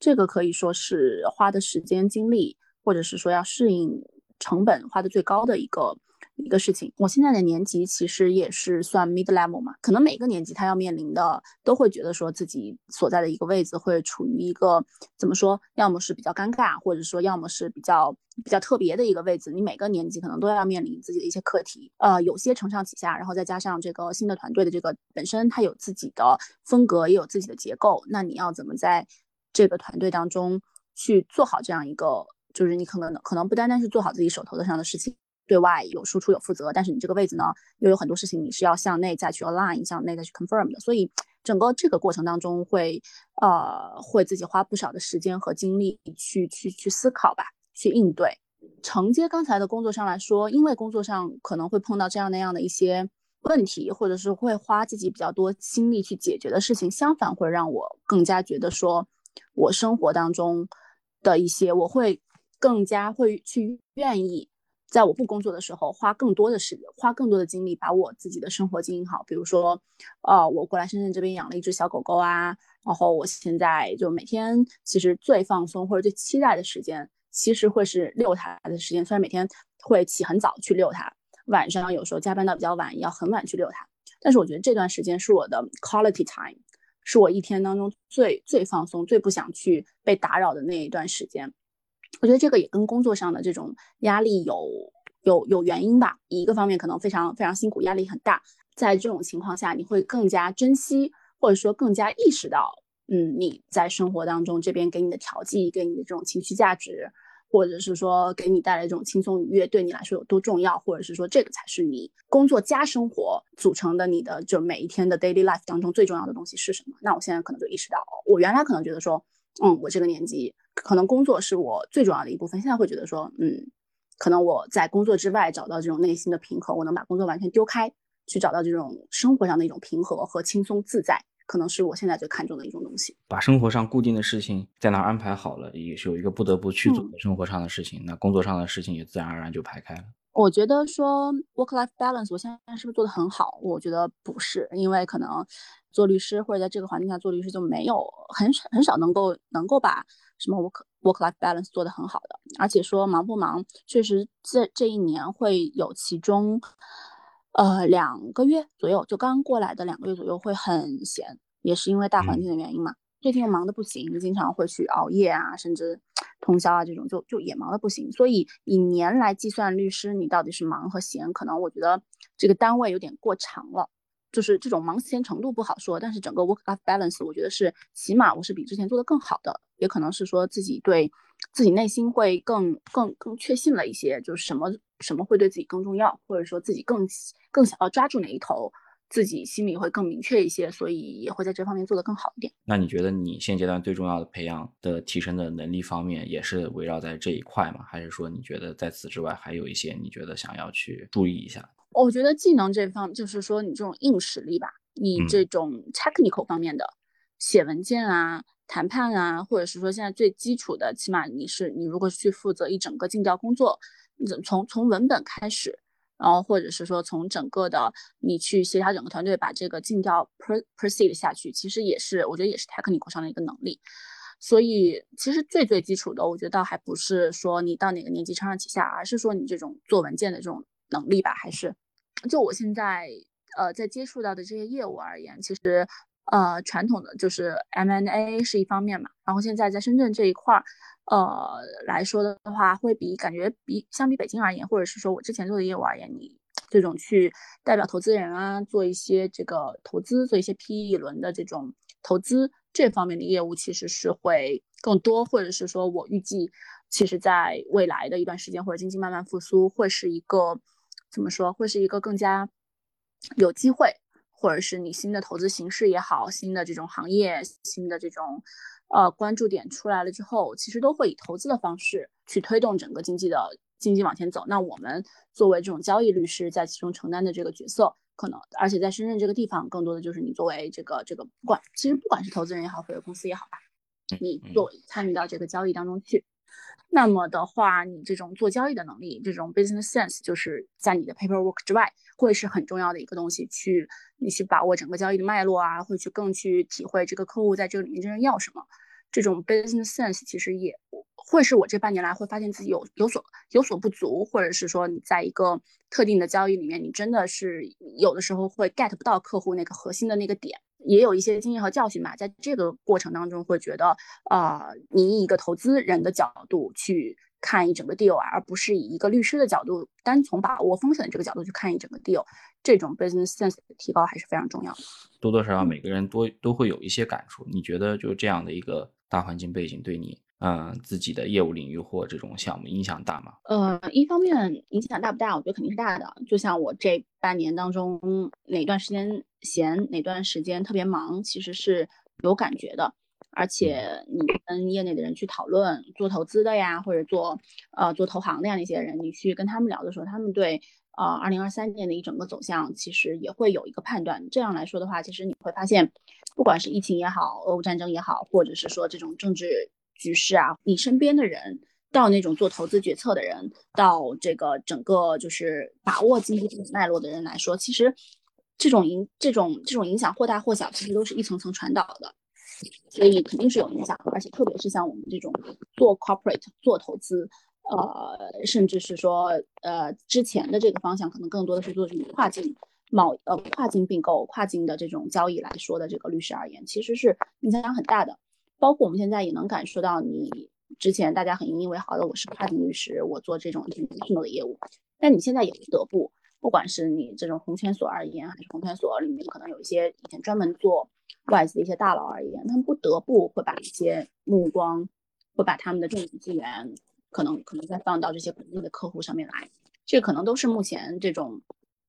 这个可以说是花的时间精力，或者是说要适应成本花的最高的一个。一个事情，我现在的年级其实也是算 mid level 嘛，可能每个年级他要面临的都会觉得说自己所在的一个位置会处于一个怎么说，要么是比较尴尬，或者说要么是比较比较特别的一个位置。你每个年级可能都要面临自己的一些课题，呃，有些承上启下，然后再加上这个新的团队的这个本身它有自己的风格，也有自己的结构，那你要怎么在这个团队当中去做好这样一个，就是你可能可能不单单是做好自己手头的上的事情。对外有输出有负责，但是你这个位置呢，又有很多事情你是要向内再去 align，向内再去 confirm 的，所以整个这个过程当中会，呃，会自己花不少的时间和精力去去去思考吧，去应对。承接刚才的工作上来说，因为工作上可能会碰到这样那样的一些问题，或者是会花自己比较多精力去解决的事情，相反会让我更加觉得说，我生活当中的一些，我会更加会去愿意。在我不工作的时候，花更多的时，花更多的精力，把我自己的生活经营好。比如说，呃，我过来深圳这边养了一只小狗狗啊，然后我现在就每天其实最放松或者最期待的时间，其实会是遛它的时间。虽然每天会起很早去遛它，晚上有时候加班到比较晚，也要很晚去遛它，但是我觉得这段时间是我的 quality time，是我一天当中最最放松、最不想去被打扰的那一段时间。我觉得这个也跟工作上的这种压力有有有原因吧。一个方面可能非常非常辛苦，压力很大，在这种情况下，你会更加珍惜，或者说更加意识到，嗯，你在生活当中这边给你的调剂，给你的这种情绪价值，或者是说给你带来这种轻松愉悦，对你来说有多重要，或者是说这个才是你工作加生活组成的你的就每一天的 daily life 当中最重要的东西是什么？那我现在可能就意识到，我原来可能觉得说，嗯，我这个年纪。可能工作是我最重要的一部分，现在会觉得说，嗯，可能我在工作之外找到这种内心的平衡，我能把工作完全丢开，去找到这种生活上的一种平和和轻松自在，可能是我现在最看重的一种东西。把生活上固定的事情在那儿安排好了，也是有一个不得不去做的生活上的事情，那工作上的事情也自然而然就排开了。我觉得说 work life balance，我现在是不是做的很好？我觉得不是，因为可能做律师或者在这个环境下做律师就没有很少很少能够能够把。什么 work work life balance 做得很好的，而且说忙不忙，确实这这一年会有其中，呃两个月左右，就刚过来的两个月左右会很闲，也是因为大环境的原因嘛。最近又忙得不行，经常会去熬夜啊，甚至 (tsk) 通宵啊，这种就就也忙得不行。所以以年来计算，律师你到底是忙和闲，可能我觉得这个单位有点过长了。就是这种忙闲程度不好说，但是整个 work life balance 我觉得是起码我是比之前做的更好的，也可能是说自己对自己内心会更更更确信了一些，就是什么什么会对自己更重要，或者说自己更更想要抓住哪一头，自己心里会更明确一些，所以也会在这方面做得更好一点。那你觉得你现阶段最重要的培养的提升的能力方面，也是围绕在这一块吗？还是说你觉得在此之外还有一些你觉得想要去注意一下？我觉得技能这方就是说你这种硬实力吧，你这种 technical 方面的写文件啊、谈判啊，或者是说现在最基础的，起码你是你如果去负责一整个尽调工作，你从从文本开始，然后或者是说从整个的你去协调整个团队把这个尽调 per proceed 下去，其实也是我觉得也是 technical 上的一个能力。所以其实最最基础的，我觉得还不是说你到哪个年级承上启下，而是说你这种做文件的这种能力吧。还是就我现在呃在接触到的这些业务而言，其实呃传统的就是 M&A 是一方面嘛，然后现在在深圳这一块儿呃来说的话，会比感觉比相比北京而言，或者是说我之前做的业务而言，你这种去代表投资人啊，做一些这个投资，做一些 PE 轮的这种投资。这方面的业务其实是会更多，或者是说我预计，其实在未来的一段时间或者经济慢慢复苏，会是一个怎么说？会是一个更加有机会，或者是你新的投资形式也好，新的这种行业、新的这种呃关注点出来了之后，其实都会以投资的方式去推动整个经济的经济往前走。那我们作为这种交易律师，在其中承担的这个角色。可能，而且在深圳这个地方，更多的就是你作为这个这个不管，其实不管是投资人也好，或者公司也好吧，你作为参与到这个交易当中去，那么的话，你这种做交易的能力，这种 business sense，就是在你的 paperwork 之外，会是很重要的一个东西，去你去把握整个交易的脉络啊，会去更去体会这个客户在这个里面真正要什么，这种 business sense 其实也。会是我这半年来会发现自己有有所有所不足，或者是说你在一个特定的交易里面，你真的是有的时候会 get 不到客户那个核心的那个点，也有一些经验和教训吧。在这个过程当中，会觉得啊，你以一个投资人的角度去看一整个 deal，而不是以一个律师的角度，单从把握风险的这个角度去看一整个 deal，这种 business sense 的提高还是非常重要的。多多少少每个人都都会有一些感触。你觉得就这样的一个大环境背景对你？嗯，自己的业务领域或这种项目影响大吗？呃，一方面影响大不大？我觉得肯定是大的。就像我这半年当中哪段时间闲，哪段时间特别忙，其实是有感觉的。而且你跟业内的人去讨论，做投资的呀，或者做呃做投行的呀那些人，你去跟他们聊的时候，他们对呃二零二三年的一整个走向，其实也会有一个判断。这样来说的话，其实你会发现，不管是疫情也好，俄乌战争也好，或者是说这种政治。局势啊，你身边的人，到那种做投资决策的人，到这个整个就是把握经济脉络的人来说，其实这种影这种这种影响或大或小，其实都是一层层传导的，所以肯定是有影响。而且特别是像我们这种做 corporate 做投资，呃，甚至是说呃之前的这个方向，可能更多的是做这种跨境贸呃跨境并购、跨境的这种交易来说的这个律师而言，其实是影响很大的。包括我们现在也能感受到，你之前大家很引以为豪的，我是跨境律师，我做这种这种的业务，但你现在也不得不，不管是你这种红圈所而言，还是红圈所里面可能有一些以前专门做外资的一些大佬而言，他们不得不会把一些目光，会把他们的重点资源，可能可能再放到这些本地的客户上面来，这可能都是目前这种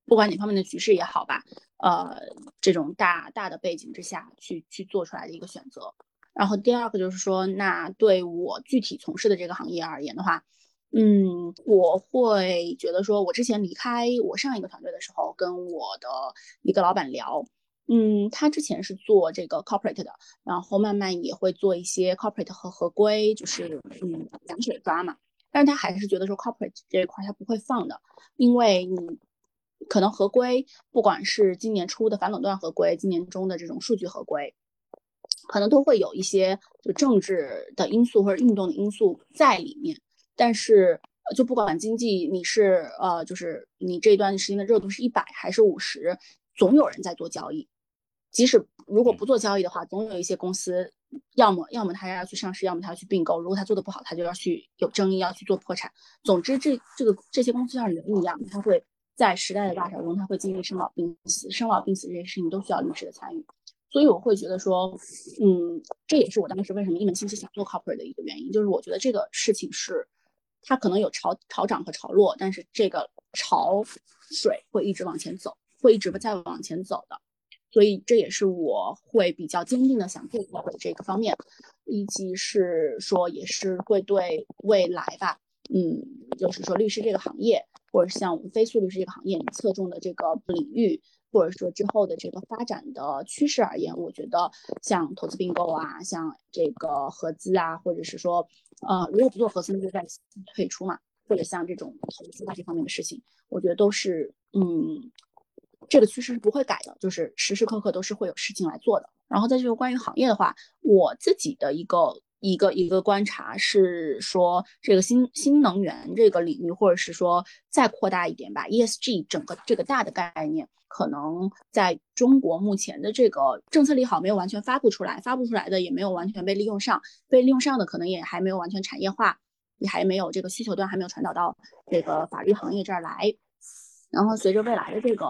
不管哪方面的局势也好吧，呃，这种大大的背景之下去去做出来的一个选择。然后第二个就是说，那对我具体从事的这个行业而言的话，嗯，我会觉得说，我之前离开我上一个团队的时候，跟我的一个老板聊，嗯，他之前是做这个 corporate 的，然后慢慢也会做一些 corporate 和合规，就是嗯两水抓嘛，但是他还是觉得说 corporate 这一块他不会放的，因为你可能合规，不管是今年出的反垄断合规，今年中的这种数据合规。可能都会有一些就政治的因素或者运动的因素在里面，但是就不管经济你是呃，就是你这段时间的热度是一百还是五十，总有人在做交易。即使如果不做交易的话，总有一些公司，要么要么他要去上市，要么他要去并购。如果他做的不好，他就要去有争议，要去做破产。总之，这这个这些公司像人一样，他会在时代的大潮中，他会经历生老病死，生老病死这些事情都需要律师的参与。所以我会觉得说，嗯，这也是我当时为什么一门心思想做 corporate 的一个原因，就是我觉得这个事情是，它可能有潮潮涨和潮落，但是这个潮水会一直往前走，会一直在往前走的。所以这也是我会比较坚定的想做 corporate 这个方面，以及是说也是会对未来吧，嗯，就是说律师这个行业，或者像我们非诉律师这个行业，侧重的这个领域。或者说之后的这个发展的趋势而言，我觉得像投资并购啊，像这个合资啊，或者是说，呃，如果不做合资，那就在退出嘛。或者像这种投资啊这方面的事情，我觉得都是嗯，这个趋势是不会改的，就是时时刻刻都是会有事情来做的。然后在这个关于行业的话，我自己的一个。一个一个观察是说，这个新新能源这个领域，或者是说再扩大一点吧，ESG 整个这个大的概念，可能在中国目前的这个政策利好没有完全发布出来，发布出来的也没有完全被利用上，被利用上的可能也还没有完全产业化，也还没有这个需求端还没有传导到这个法律行业这儿来。然后随着未来的这个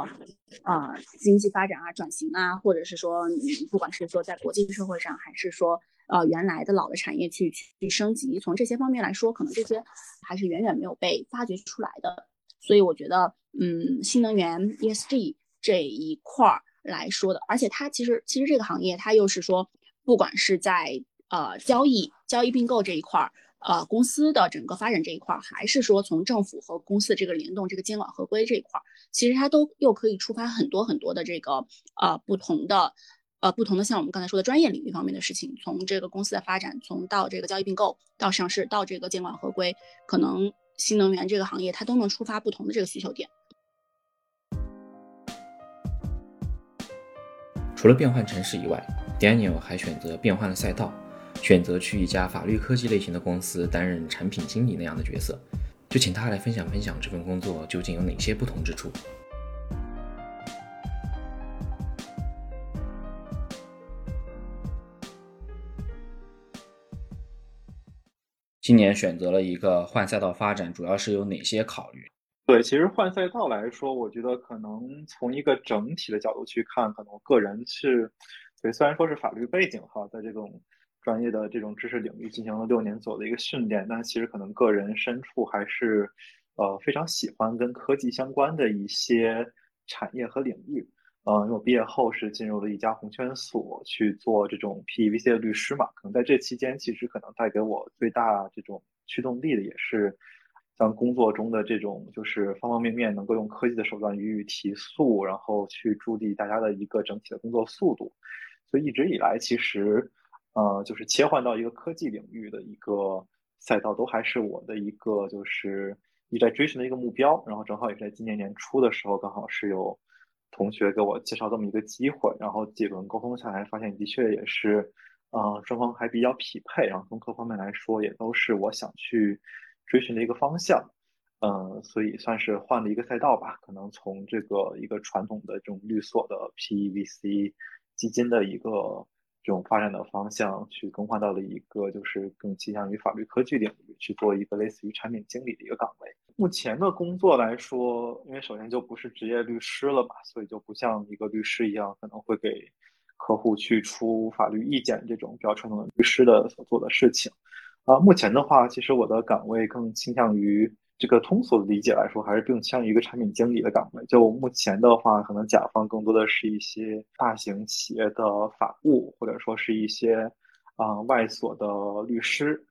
啊经济发展啊转型啊，或者是说你不管是说在国际社会上，还是说呃原来的老的产业去去升级，从这些方面来说，可能这些还是远远没有被发掘出来的。所以我觉得，嗯，新能源 ESG 这一块儿来说的，而且它其实其实这个行业它又是说，不管是在呃交易交易并购这一块儿。呃，公司的整个发展这一块儿，还是说从政府和公司的这个联动、这个监管合规这一块儿，其实它都又可以触发很多很多的这个呃不同的呃不同的像我们刚才说的专业领域方面的事情。从这个公司的发展，从到这个交易并购，到上市，到这个监管合规，可能新能源这个行业它都能触发不同的这个需求点。除了变换城市以外，Daniel 还选择变换了赛道。选择去一家法律科技类型的公司担任产品经理那样的角色，就请他来分享分享这份工作究竟有哪些不同之处。今年选择了一个换赛道发展，主要是有哪些考虑？对，其实换赛道来说，我觉得可能从一个整体的角度去看，可能个人是，对，虽然说是法律背景哈，在这种。专业的这种知识领域进行了六年左右的一个训练，但其实可能个人深处还是，呃，非常喜欢跟科技相关的一些产业和领域。呃，因为我毕业后是进入了一家红圈所去做这种 PVC 的律师嘛，可能在这期间，其实可能带给我最大这种驱动力的也是，像工作中的这种就是方方面面能够用科技的手段予以提速，然后去助力大家的一个整体的工作速度。所以一直以来，其实。呃，就是切换到一个科技领域的一个赛道，都还是我的一个就是一直在追寻的一个目标。然后正好也是在今年年初的时候，刚好是有同学给我介绍这么一个机会，然后几轮沟通下来，发现的确也是，呃，双方还比较匹配。然后从各方面来说，也都是我想去追寻的一个方向。嗯，所以算是换了一个赛道吧。可能从这个一个传统的这种律所的 PEVC 基金的一个。这种发展的方向去更换到了一个就是更倾向于法律科技领域去做一个类似于产品经理的一个岗位。目前的工作来说，因为首先就不是职业律师了嘛，所以就不像一个律师一样可能会给客户去出法律意见这种比较传统的律师的所做的事情。啊，目前的话，其实我的岗位更倾向于。这个通俗的理解来说，还是更倾向于一个产品经理的岗位。就目前的话，可能甲方更多的是一些大型企业的法务，或者说是一些啊外所的律师。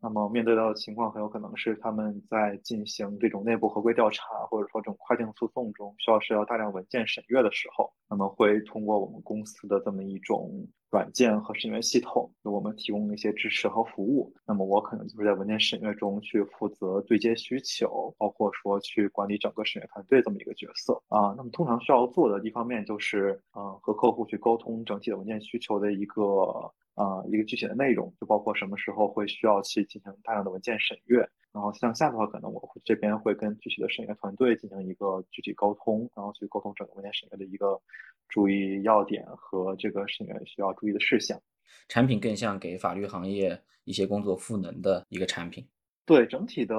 那么面对到的情况，很有可能是他们在进行这种内部合规调查，或者说这种跨境诉讼中，需要涉及到大量文件审阅的时候，那么会通过我们公司的这么一种软件和审阅系统，给我们提供一些支持和服务。那么我可能就是在文件审阅中去负责对接需求，包括说去管理整个审阅团队这么一个角色啊。那么通常需要做的一方面就是，嗯，和客户去沟通整体的文件需求的一个。啊，一个具体的内容就包括什么时候会需要去进行大量的文件审阅，然后向下的话，可能我会这边会跟具体的审阅团队进行一个具体沟通，然后去沟通整个文件审阅的一个注意要点和这个审阅需要注意的事项。产品更像给法律行业一些工作赋能的一个产品。对整体的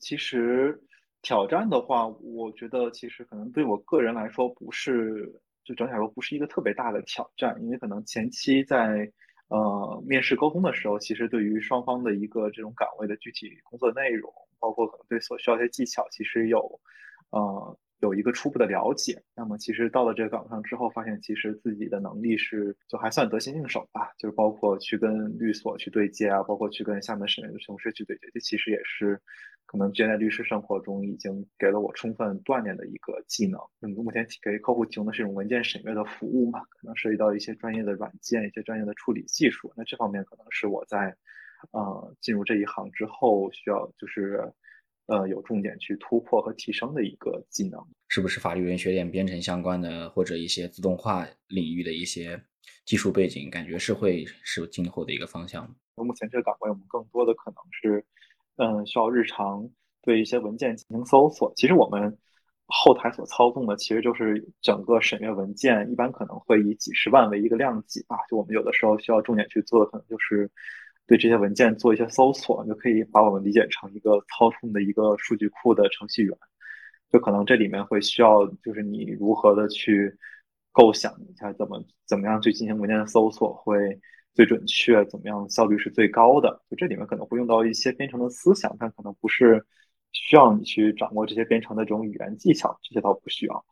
其实挑战的话，我觉得其实可能对我个人来说不是，就整体来说不是一个特别大的挑战，因为可能前期在呃，面试沟通的时候，其实对于双方的一个这种岗位的具体工作内容，包括可能对所需要一些技巧，其实有，呃，有一个初步的了解。那么，其实到了这个岗位上之后，发现其实自己的能力是就还算得心应手吧。就是包括去跟律所去对接啊，包括去跟厦门审阅的同事去对接，这其实也是。可能现在律师生活中已经给了我充分锻炼的一个技能。那么目前给客户提供的是一种文件审阅的服务嘛？可能涉及到一些专业的软件、一些专业的处理技术。那这方面可能是我在呃进入这一行之后需要就是呃有重点去突破和提升的一个技能。是不是法律人学点编程相关的，或者一些自动化领域的一些技术背景，感觉是会是今后的一个方向。目前这个岗位，我们更多的可能是，嗯，需要日常对一些文件进行搜索。其实我们后台所操纵的，其实就是整个审阅文件，一般可能会以几十万为一个量级吧。就我们有的时候需要重点去做的，可能就是对这些文件做一些搜索，就可以把我们理解成一个操控的一个数据库的程序员。就可能这里面会需要，就是你如何的去构想一下，怎么怎么样去进行文件的搜索会最准确，怎么样效率是最高的。就这里面可能会用到一些编程的思想，但可能不是需要你去掌握这些编程的这种语言技巧，这些倒不需要。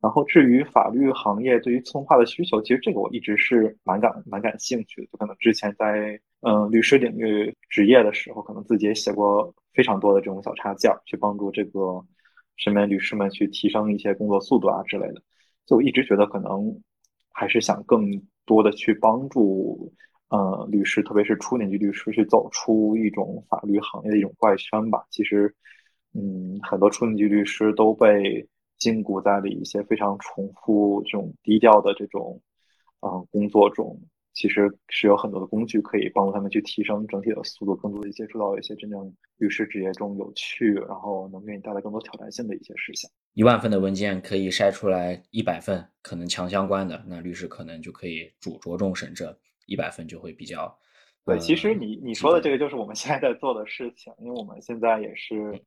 然后至于法律行业对于自动化的需求，其实这个我一直是蛮感蛮感兴趣的。就可能之前在嗯律师领域职业的时候，可能自己也写过非常多的这种小插件，去帮助这个。身边律师们去提升一些工作速度啊之类的，就我一直觉得可能还是想更多的去帮助呃律师，特别是初年级律师去走出一种法律行业的一种怪圈吧。其实，嗯，很多初年级律师都被禁锢在了一些非常重复、这种低调的这种嗯工作中。其实是有很多的工具可以帮助他们去提升整体的速度，更多的接触到一些真正律师职业中有趣，然后能给你带来更多挑战性的一些事项。一万份的文件可以筛出来一百份可能强相关的，那律师可能就可以主着重审这一百份，就会比较。对，其实你你说的这个就是我们现在在做的事情，因为我们现在也是，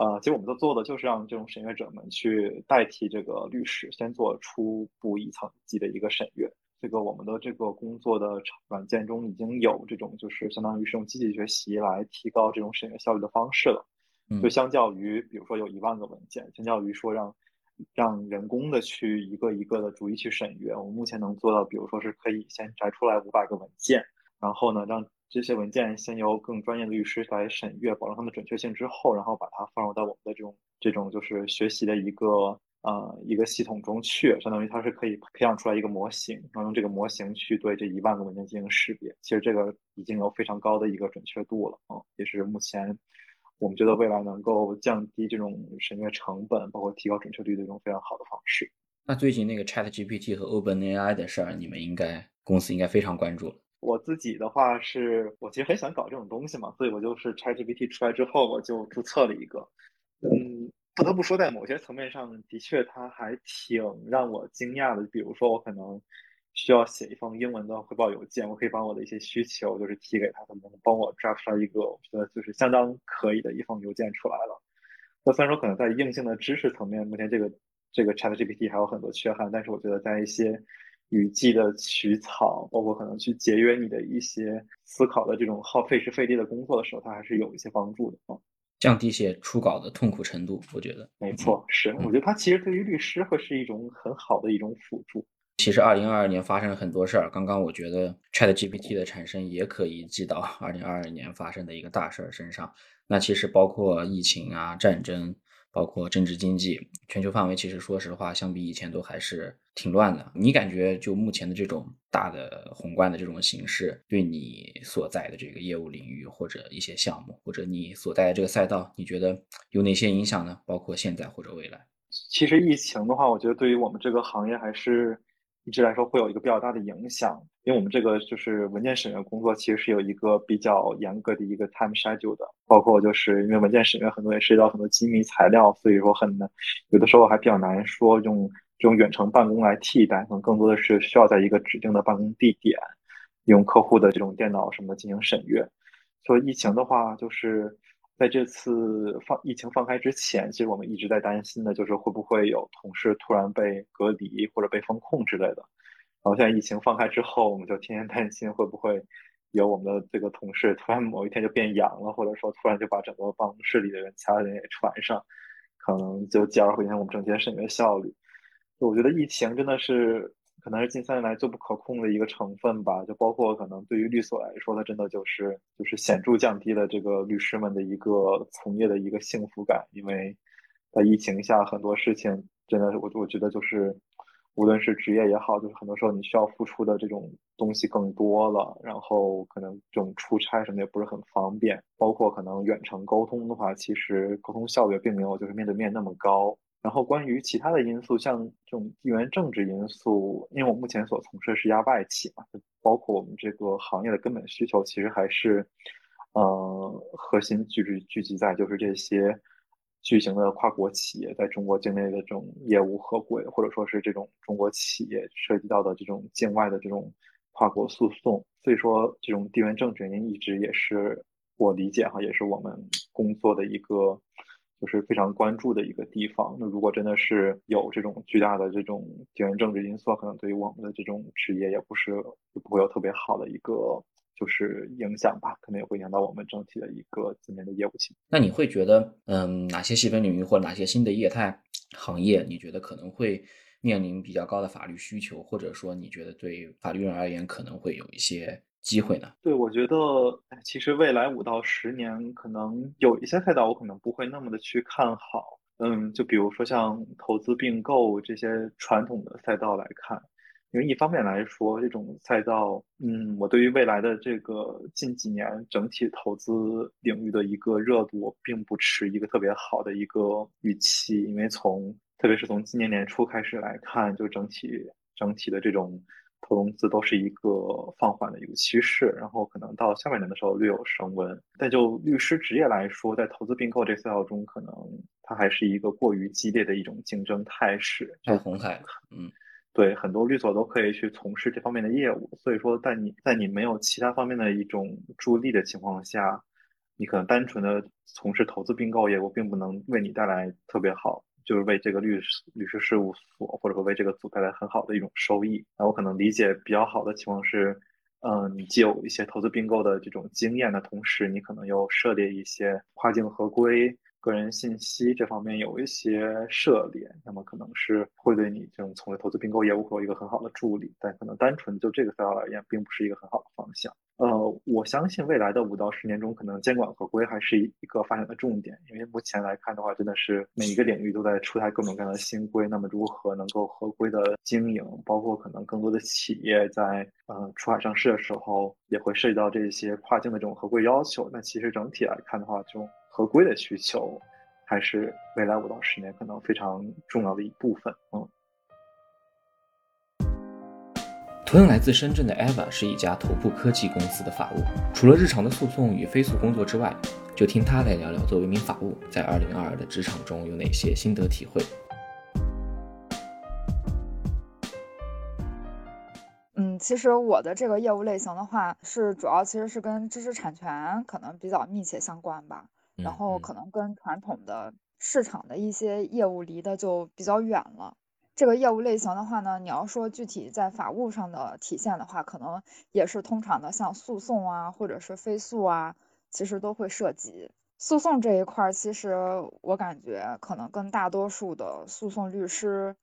呃，其实我们都做的就是让这种审阅者们去代替这个律师，先做初步一层级的一个审阅。这个我们的这个工作的软件中已经有这种，就是相当于是用机器学习来提高这种审阅效率的方式了。就相较于，比如说有一万个文件，相较于说让让人工的去一个一个的逐一去审阅，我们目前能做到，比如说是可以先摘出来五百个文件，然后呢，让这些文件先由更专业的律师来审阅，保证它们准确性之后，然后把它放入到我们的这种这种就是学习的一个。呃，一个系统中去，相当于它是可以培养出来一个模型，然后用这个模型去对这一万个文件进行识别。其实这个已经有非常高的一个准确度了啊，也是目前我们觉得未来能够降低这种审阅成本，包括提高准确率的一种非常好的方式。那最近那个 Chat GPT 和 Open AI 的事儿，你们应该公司应该非常关注。我自己的话是，我其实很喜欢搞这种东西嘛，所以我就是 Chat GPT 出来之后，我就注册了一个，嗯。不得不说，在某些层面上的确，它还挺让我惊讶的。比如说，我可能需要写一封英文的汇报邮件，我可以把我的一些需求就是提给他，他能帮我 draft 出来一个我觉得就是相当可以的一封邮件出来了。那虽然说可能在硬性的知识层面，目前这个这个 Chat GPT 还有很多缺憾，但是我觉得在一些语句的取草，包括可能去节约你的一些思考的这种耗费时费力的工作的时候，它还是有一些帮助的啊。降低些初稿的痛苦程度，我觉得没错，是我觉得它其实对于律师会是一种很好的一种辅助。其实二零二二年发生了很多事儿，刚刚我觉得 Chat GPT 的产生也可以记到二零二二年发生的一个大事儿身上。那其实包括疫情啊、战争。包括政治经济，全球范围其实说实话，相比以前都还是挺乱的。你感觉就目前的这种大的宏观的这种形势，对你所在的这个业务领域或者一些项目，或者你所在的这个赛道，你觉得有哪些影响呢？包括现在或者未来？其实疫情的话，我觉得对于我们这个行业还是。一直来说会有一个比较大的影响，因为我们这个就是文件审阅工作，其实是有一个比较严格的一个 time schedule 的，包括就是因为文件审阅很多也涉及到很多机密材料，所以说很难，有的时候还比较难说用这种远程办公来替代，可能更多的是需要在一个指定的办公地点，用客户的这种电脑什么进行审阅。所以疫情的话，就是。在这次放疫情放开之前，其实我们一直在担心的，就是会不会有同事突然被隔离或者被封控之类的。然后现在疫情放开之后，我们就天天担心会不会有我们的这个同事突然某一天就变阳了，或者说突然就把整个办公室里的人、其他人也传上，可能就进而会影响我们整体的审阅效率。我觉得疫情真的是。可能是近三年来最不可控的一个成分吧，就包括可能对于律所来说，它真的就是就是显著降低了这个律师们的一个从业的一个幸福感，因为在疫情下很多事情真的，我我觉得就是无论是职业也好，就是很多时候你需要付出的这种东西更多了，然后可能这种出差什么也不是很方便，包括可能远程沟通的话，其实沟通效率并没有就是面对面那么高。然后关于其他的因素，像这种地缘政治因素，因为我目前所从事的是亚外企嘛，就包括我们这个行业的根本需求，其实还是，呃，核心聚聚聚集在就是这些巨型的跨国企业在中国境内的这种业务合规，或者说是这种中国企业涉及到的这种境外的这种跨国诉讼。所以说，这种地缘政治原因一直也是我理解哈，也是我们工作的一个。就是非常关注的一个地方。那如果真的是有这种巨大的这种地缘政治因素，可能对于我们的这种职业也不是也不会有特别好的一个就是影响吧，可能也会影响到我们整体的一个今年的业务情况。那你会觉得，嗯，哪些细分领域或哪些新的业态行业，你觉得可能会面临比较高的法律需求，或者说你觉得对法律人而言可能会有一些？机会呢？对，我觉得其实未来五到十年，可能有一些赛道我可能不会那么的去看好。嗯，就比如说像投资并购这些传统的赛道来看，因为一方面来说，这种赛道，嗯，我对于未来的这个近几年整体投资领域的一个热度，并不持一个特别好的一个预期，因为从特别是从今年年初开始来看，就整体整体的这种。投融资都是一个放缓的一个趋势，然后可能到下半年的时候略有升温。但就律师职业来说，在投资并购这赛道中，可能它还是一个过于激烈的一种竞争态势。太红海，嗯，对，很多律所都可以去从事这方面的业务。所以说，在你在你没有其他方面的一种助力的情况下，你可能单纯的从事投资并购业务，并不能为你带来特别好。就是为这个律师律师事务所，或者说为这个组带来很好的一种收益。那我可能理解比较好的情况是，嗯，你既有一些投资并购的这种经验的同时，你可能又涉猎一些跨境合规、个人信息这方面有一些涉猎，那么可能是会对你这种从事投资并购业务会有一个很好的助力。但可能单纯就这个赛道而言，并不是一个很好的方向。呃，我相信未来的五到十年中，可能监管合规还是一个发展的重点。因为目前来看的话，真的是每一个领域都在出台各种各样的新规。那么，如何能够合规的经营，包括可能更多的企业在呃出海上市的时候，也会涉及到这些跨境的这种合规要求。那其实整体来看的话，这种合规的需求，还是未来五到十年可能非常重要的一部分。嗯。同样来自深圳的 Eva 是一家头部科技公司的法务。除了日常的诉讼与非诉工作之外，就听他来聊聊作为一名法务，在2022的职场中有哪些心得体会。嗯，其实我的这个业务类型的话，是主要其实是跟知识产权可能比较密切相关吧，然后可能跟传统的市场的一些业务离得就比较远了。这个业务类型的话呢，你要说具体在法务上的体现的话，可能也是通常的，像诉讼啊，或者是非诉啊，其实都会涉及。诉讼这一块，其实我感觉可能跟大多数的诉讼律师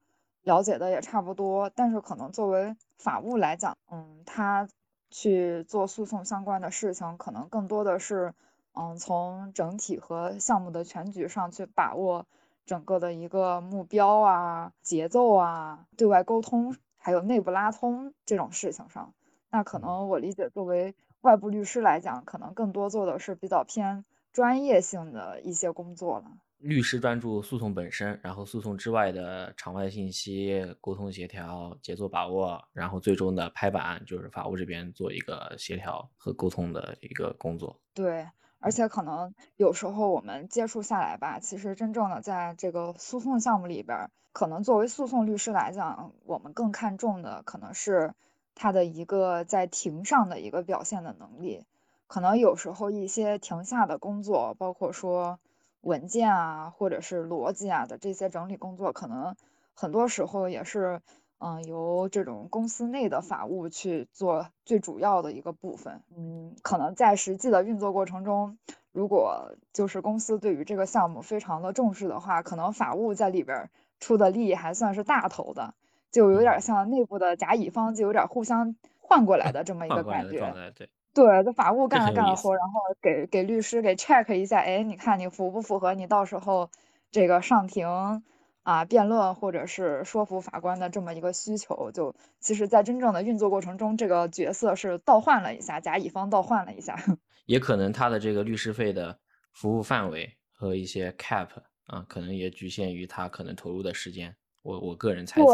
了解的也差不多，但是可能作为法务来讲，嗯，他去做诉讼相关的事情，可能更多的是，嗯，从整体和项目的全局上去把握。整个的一个目标啊、节奏啊、对外沟通，还有内部拉通这种事情上，那可能我理解，作为外部律师来讲，可能更多做的是比较偏专业性的一些工作了。律师专注诉讼本身，然后诉讼之外的场外信息、沟通协调、节奏把握，然后最终的拍板就是法务这边做一个协调和沟通的一个工作。对。而且可能有时候我们接触下来吧，其实真正的在这个诉讼项目里边，可能作为诉讼律师来讲，我们更看重的可能是他的一个在庭上的一个表现的能力。可能有时候一些庭下的工作，包括说文件啊，或者是逻辑啊的这些整理工作，可能很多时候也是。嗯，由这种公司内的法务去做最主要的一个部分。嗯，可能在实际的运作过程中，如果就是公司对于这个项目非常的重视的话，可能法务在里边出的力还算是大头的，就有点像内部的甲乙方，就有点互相换过来的这么一个感觉。对，对，这法务干了干了活，然后给给律师给 check 一下，哎，你看你符不符合？你到时候这个上庭。啊辩论或者是说服法官的这么一个需求。就其实，在真正的运作过程中，这个角色是倒换了一下，甲乙方倒换了一下。(laughs) 也可能他的这个律师费的服务范围和一些 cap 啊，可能也局限于他可能投入的时间。我我个人猜测。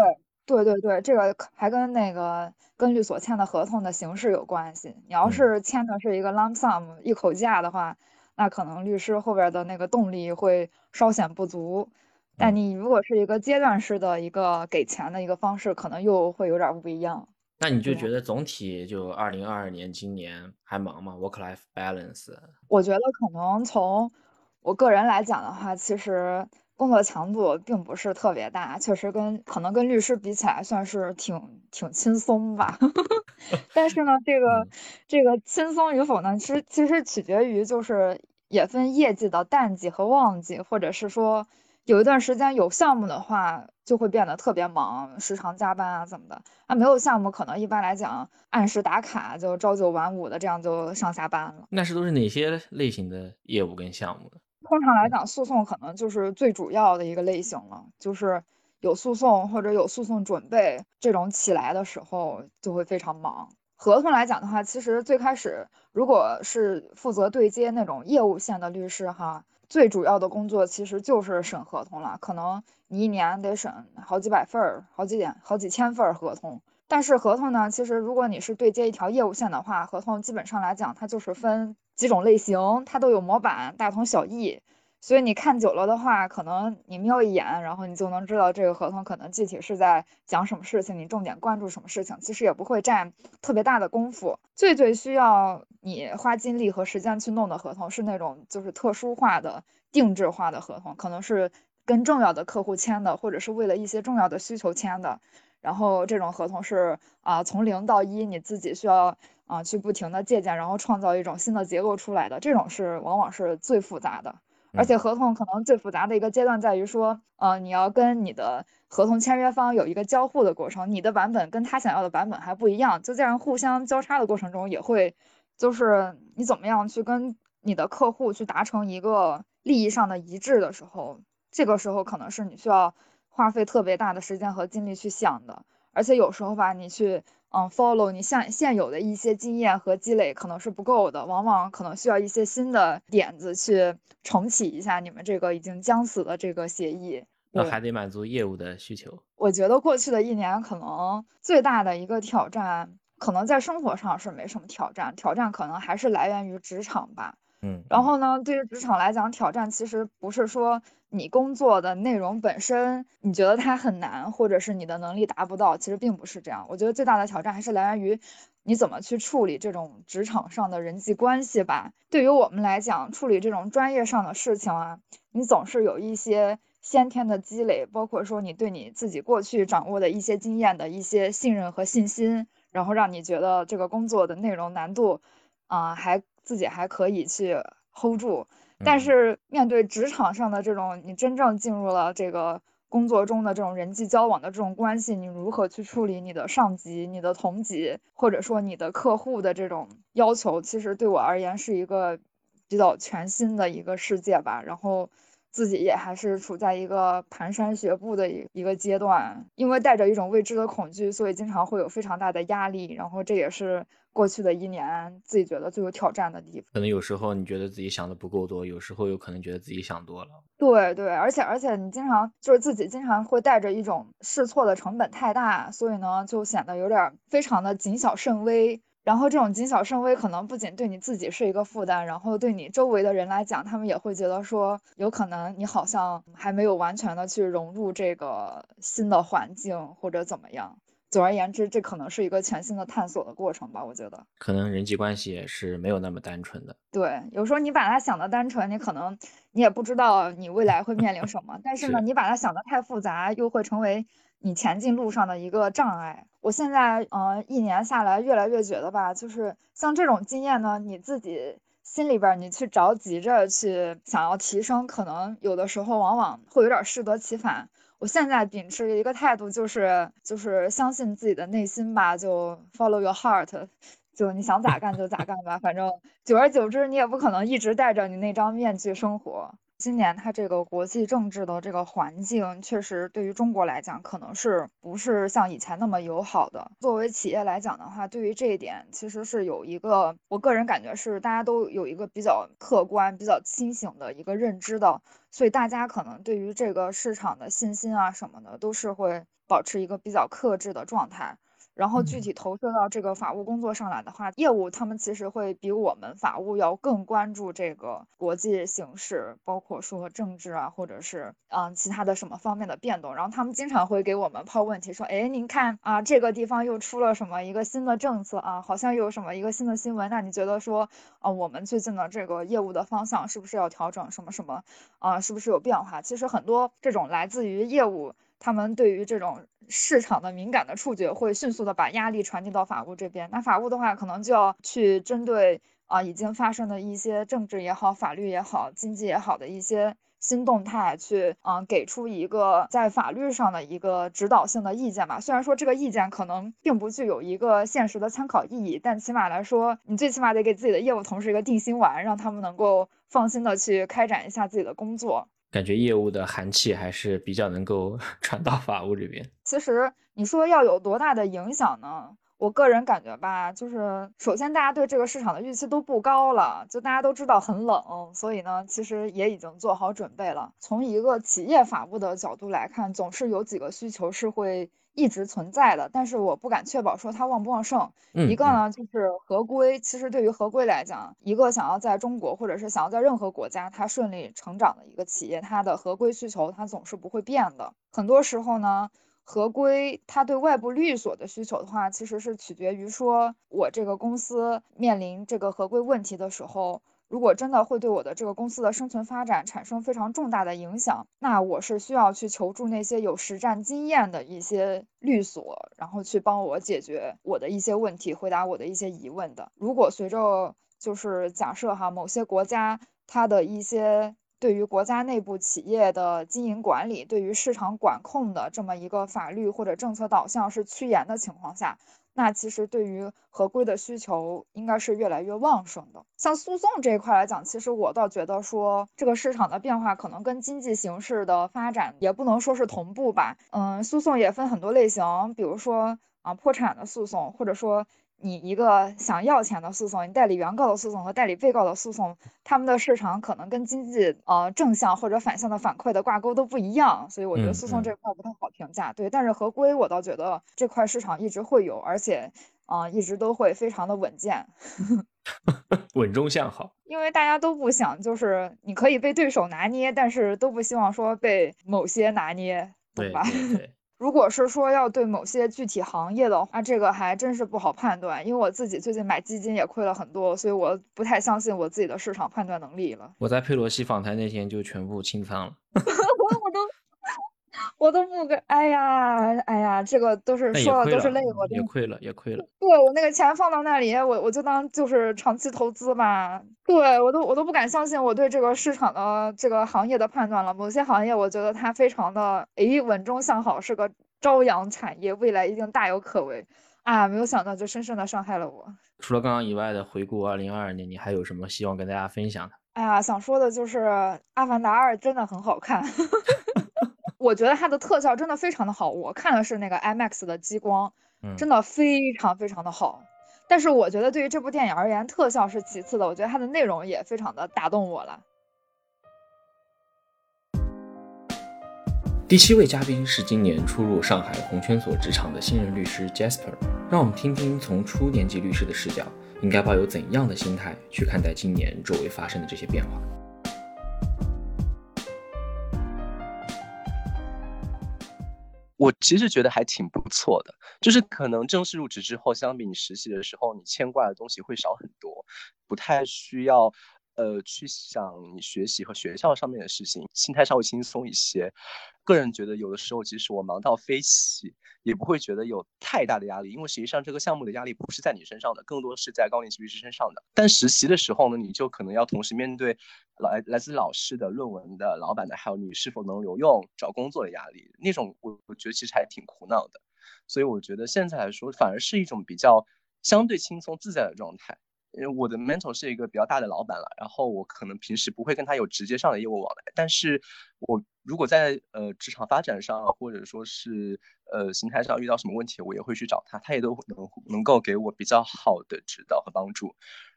对对对，这个还跟那个跟律所签的合同的形式有关系。你要是签的是一个 lump sum 一口价的话，那可能律师后边的那个动力会稍显不足。但你如果是一个阶段式的一个给钱的一个方式，可能又会有点不一样。那你就觉得总体就二零二二年今年还忙吗？Work life balance？我觉得可能从我个人来讲的话，其实。工作强度并不是特别大，确实跟可能跟律师比起来算是挺挺轻松吧。(laughs) 但是呢，这个这个轻松与否呢，其实其实取决于就是也分业绩的淡季和旺季，或者是说有一段时间有项目的话，就会变得特别忙，时常加班啊怎么的。那没有项目，可能一般来讲按时打卡，就朝九晚五的这样就上下班了。那是都是哪些类型的业务跟项目呢？通常来讲，诉讼可能就是最主要的一个类型了，就是有诉讼或者有诉讼准备这种起来的时候，就会非常忙。合同来讲的话，其实最开始如果是负责对接那种业务线的律师哈，最主要的工作其实就是审合同了，可能你一年得审好几百份儿、好几点、好几千份合同。但是合同呢，其实如果你是对接一条业务线的话，合同基本上来讲，它就是分。几种类型，它都有模板，大同小异。所以你看久了的话，可能你瞄一眼，然后你就能知道这个合同可能具体是在讲什么事情，你重点关注什么事情。其实也不会占特别大的功夫。最最需要你花精力和时间去弄的合同，是那种就是特殊化的、定制化的合同，可能是跟重要的客户签的，或者是为了一些重要的需求签的。然后这种合同是啊，从零到一，你自己需要。啊，去不停的借鉴，然后创造一种新的结构出来的，这种是往往是最复杂的。而且合同可能最复杂的一个阶段在于说，呃，你要跟你的合同签约方有一个交互的过程，你的版本跟他想要的版本还不一样，就这样互相交叉的过程中，也会就是你怎么样去跟你的客户去达成一个利益上的一致的时候，这个时候可能是你需要花费特别大的时间和精力去想的。而且有时候吧，你去。嗯，follow 你现现有的一些经验和积累可能是不够的，往往可能需要一些新的点子去重启一下你们这个已经将死的这个协议。那还得满足业务的需求。我觉得过去的一年可能最大的一个挑战，可能在生活上是没什么挑战，挑战可能还是来源于职场吧。嗯，然后呢，对于职场来讲，挑战其实不是说。你工作的内容本身，你觉得它很难，或者是你的能力达不到，其实并不是这样。我觉得最大的挑战还是来源于你怎么去处理这种职场上的人际关系吧。对于我们来讲，处理这种专业上的事情啊，你总是有一些先天的积累，包括说你对你自己过去掌握的一些经验的一些信任和信心，然后让你觉得这个工作的内容难度，啊，还自己还可以去 hold 住。但是面对职场上的这种，你真正进入了这个工作中的这种人际交往的这种关系，你如何去处理你的上级、你的同级，或者说你的客户的这种要求，其实对我而言是一个比较全新的一个世界吧。然后自己也还是处在一个蹒跚学步的一一个阶段，因为带着一种未知的恐惧，所以经常会有非常大的压力。然后这也是。过去的一年，自己觉得最有挑战的地方，可能有时候你觉得自己想的不够多，有时候有可能觉得自己想多了。对对，而且而且你经常就是自己经常会带着一种试错的成本太大，所以呢就显得有点非常的谨小慎微。然后这种谨小慎微，可能不仅对你自己是一个负担，然后对你周围的人来讲，他们也会觉得说，有可能你好像还没有完全的去融入这个新的环境，或者怎么样。总而言之，这可能是一个全新的探索的过程吧。我觉得，可能人际关系也是没有那么单纯的。对，有时候你把它想的单纯，你可能你也不知道你未来会面临什么。(laughs) 但是呢，你把它想的太复杂，又会成为你前进路上的一个障碍。我现在，嗯，一年下来，越来越觉得吧，就是像这种经验呢，你自己心里边你去着急着去想要提升，可能有的时候往往会有点适得其反。我现在秉持一个态度，就是就是相信自己的内心吧，就 follow your heart，(laughs) 就你想咋干就咋干吧，反正久而久之，你也不可能一直戴着你那张面具生活。今年它这个国际政治的这个环境，确实对于中国来讲，可能是不是像以前那么友好的。作为企业来讲的话，对于这一点，其实是有一个，我个人感觉是大家都有一个比较客观、比较清醒的一个认知的，所以大家可能对于这个市场的信心啊什么的，都是会保持一个比较克制的状态。然后具体投射到这个法务工作上来的话，业务他们其实会比我们法务要更关注这个国际形势，包括说政治啊，或者是嗯其他的什么方面的变动。然后他们经常会给我们抛问题，说，哎，您看啊，这个地方又出了什么一个新的政策啊，好像又有什么一个新的新闻，那你觉得说，啊，我们最近的这个业务的方向是不是要调整什么什么啊，是不是有变化？其实很多这种来自于业务。他们对于这种市场的敏感的触觉，会迅速的把压力传递到法务这边。那法务的话，可能就要去针对啊已经发生的一些政治也好、法律也好、经济也好的一些新动态，去啊给出一个在法律上的一个指导性的意见吧。虽然说这个意见可能并不具有一个现实的参考意义，但起码来说，你最起码得给自己的业务同事一个定心丸，让他们能够放心的去开展一下自己的工作。感觉业务的寒气还是比较能够 (laughs) 传到法务这边。其实你说要有多大的影响呢？我个人感觉吧，就是首先大家对这个市场的预期都不高了，就大家都知道很冷，所以呢，其实也已经做好准备了。从一个企业法务的角度来看，总是有几个需求是会。一直存在的，但是我不敢确保说它旺不旺盛。一个呢，就是合规。其实对于合规来讲，一个想要在中国或者是想要在任何国家它顺利成长的一个企业，它的合规需求它总是不会变的。很多时候呢，合规它对外部律所的需求的话，其实是取决于说我这个公司面临这个合规问题的时候。如果真的会对我的这个公司的生存发展产生非常重大的影响，那我是需要去求助那些有实战经验的一些律所，然后去帮我解决我的一些问题，回答我的一些疑问的。如果随着就是假设哈，某些国家它的一些对于国家内部企业的经营管理、对于市场管控的这么一个法律或者政策导向是趋严的情况下。那其实对于合规的需求应该是越来越旺盛的。像诉讼这一块来讲，其实我倒觉得说这个市场的变化可能跟经济形势的发展也不能说是同步吧。嗯，诉讼也分很多类型，比如说啊破产的诉讼，或者说。你一个想要钱的诉讼，你代理原告的诉讼和代理被告的诉讼，他们的市场可能跟经济呃正向或者反向的反馈的挂钩都不一样，所以我觉得诉讼这块不太好评价。对，但是合规我倒觉得这块市场一直会有，而且啊一直都会非常的稳健，(laughs) 稳中向好。因为大家都不想就是你可以被对手拿捏，但是都不希望说被某些拿捏，对吧？(laughs) 对。如果是说要对某些具体行业的话，这个还真是不好判断，因为我自己最近买基金也亏了很多，所以我不太相信我自己的市场判断能力了。我在佩洛西访谈那天就全部清仓了。(laughs) 我都不敢，哎呀，哎呀，这个都是说了都是泪，我也亏了，也亏了。对我那个钱放到那里，我我就当就是长期投资吧。对我都我都不敢相信我对这个市场的这个行业的判断了。某些行业我觉得它非常的诶稳中向好，是个朝阳产业，未来一定大有可为。啊，没有想到就深深的伤害了我。除了刚刚以外的回顾二零二二年，你还有什么希望跟大家分享的？哎呀，想说的就是《阿凡达二》真的很好看。(laughs) 我觉得它的特效真的非常的好，我看的是那个 IMAX 的激光，真的非常非常的好。但是我觉得对于这部电影而言，特效是其次的，我觉得它的内容也非常的打动我了。第七位嘉宾是今年初入上海红圈所职场的新人律师 Jasper，让我们听听从初年级律师的视角，应该抱有怎样的心态去看待今年周围发生的这些变化。我其实觉得还挺不错的，就是可能正式入职之后，相比你实习的时候，你牵挂的东西会少很多，不太需要呃去想学习和学校上面的事情，心态稍微轻松一些。个人觉得，有的时候即使我忙到飞起，也不会觉得有太大的压力，因为实际上这个项目的压力不是在你身上的，更多是在高年级律师身上的。但实习的时候呢，你就可能要同时面对来来自老师的、论文的、老板的，还有你是否能留用、找工作的压力，那种我我觉得其实还挺苦恼的。所以我觉得现在来说，反而是一种比较相对轻松自在的状态。我的 mentor 是一个比较大的老板了，然后我可能平时不会跟他有直接上的业务往来，但是我如果在呃职场发展上或者说是呃心态上遇到什么问题，我也会去找他，他也都能能够给我比较好的指导和帮助。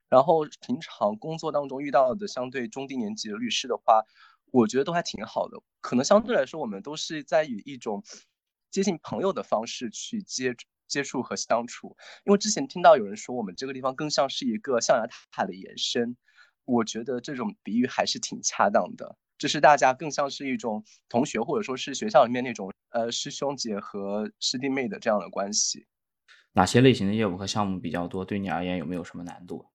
然后平常工作当中遇到的相对中低年级的律师的话，我觉得都还挺好的，可能相对来说我们都是在以一种接近朋友的方式去接。接触和相处，因为之前听到有人说我们这个地方更像是一个象牙塔的延伸，我觉得这种比喻还是挺恰当的，就是大家更像是一种同学或者说是学校里面那种呃师兄姐和师弟妹的这样的关系。哪些类型的业务和项目比较多？对你而言有没有什么难度？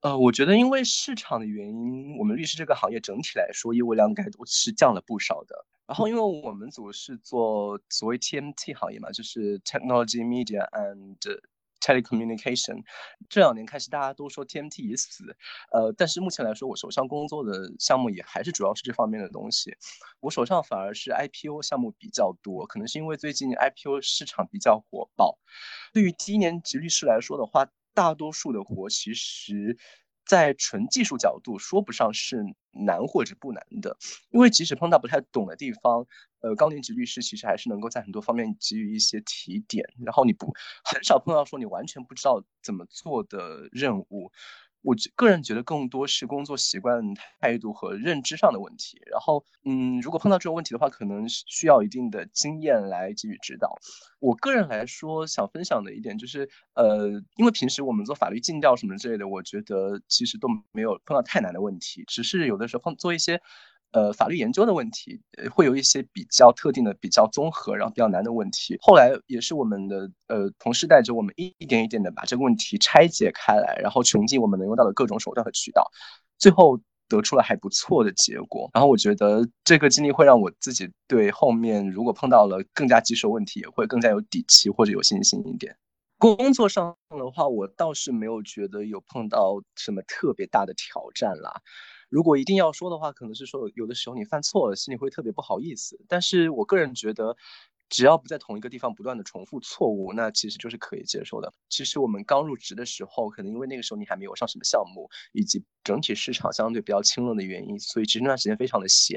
呃，我觉得因为市场的原因，我们律师这个行业整体来说业务量应该都是降了不少的。然后，因为我们组是做所谓 TMT 行业嘛，就是 Technology, Media and Telecommunication。这两年开始，大家都说 TMT 已死，呃，但是目前来说，我手上工作的项目也还是主要是这方面的东西。我手上反而是 IPO 项目比较多，可能是因为最近 IPO 市场比较火爆。对于低年级律师来说的话，大多数的活其实。在纯技术角度，说不上是难或者不难的，因为即使碰到不太懂的地方，呃，高年级律师其实还是能够在很多方面给予一些提点，然后你不很少碰到说你完全不知道怎么做的任务。我个人觉得更多是工作习惯、态度和认知上的问题。然后，嗯，如果碰到这种问题的话，可能需要一定的经验来给予指导。我个人来说，想分享的一点就是，呃，因为平时我们做法律尽调什么之类的，我觉得其实都没有碰到太难的问题，只是有的时候碰做一些。呃，法律研究的问题，会有一些比较特定的、比较综合，然后比较难的问题。后来也是我们的呃同事带着我们一点一点的把这个问题拆解开来，然后穷尽我们能用到的各种手段和渠道，最后得出了还不错的结果。然后我觉得这个经历会让我自己对后面如果碰到了更加棘手问题，也会更加有底气或者有信心一点。工作上的话，我倒是没有觉得有碰到什么特别大的挑战啦。如果一定要说的话，可能是说有的时候你犯错了，心里会特别不好意思。但是我个人觉得，只要不在同一个地方不断的重复错误，那其实就是可以接受的。其实我们刚入职的时候，可能因为那个时候你还没有上什么项目，以及整体市场相对比较清冷的原因，所以其实那段时间非常的闲。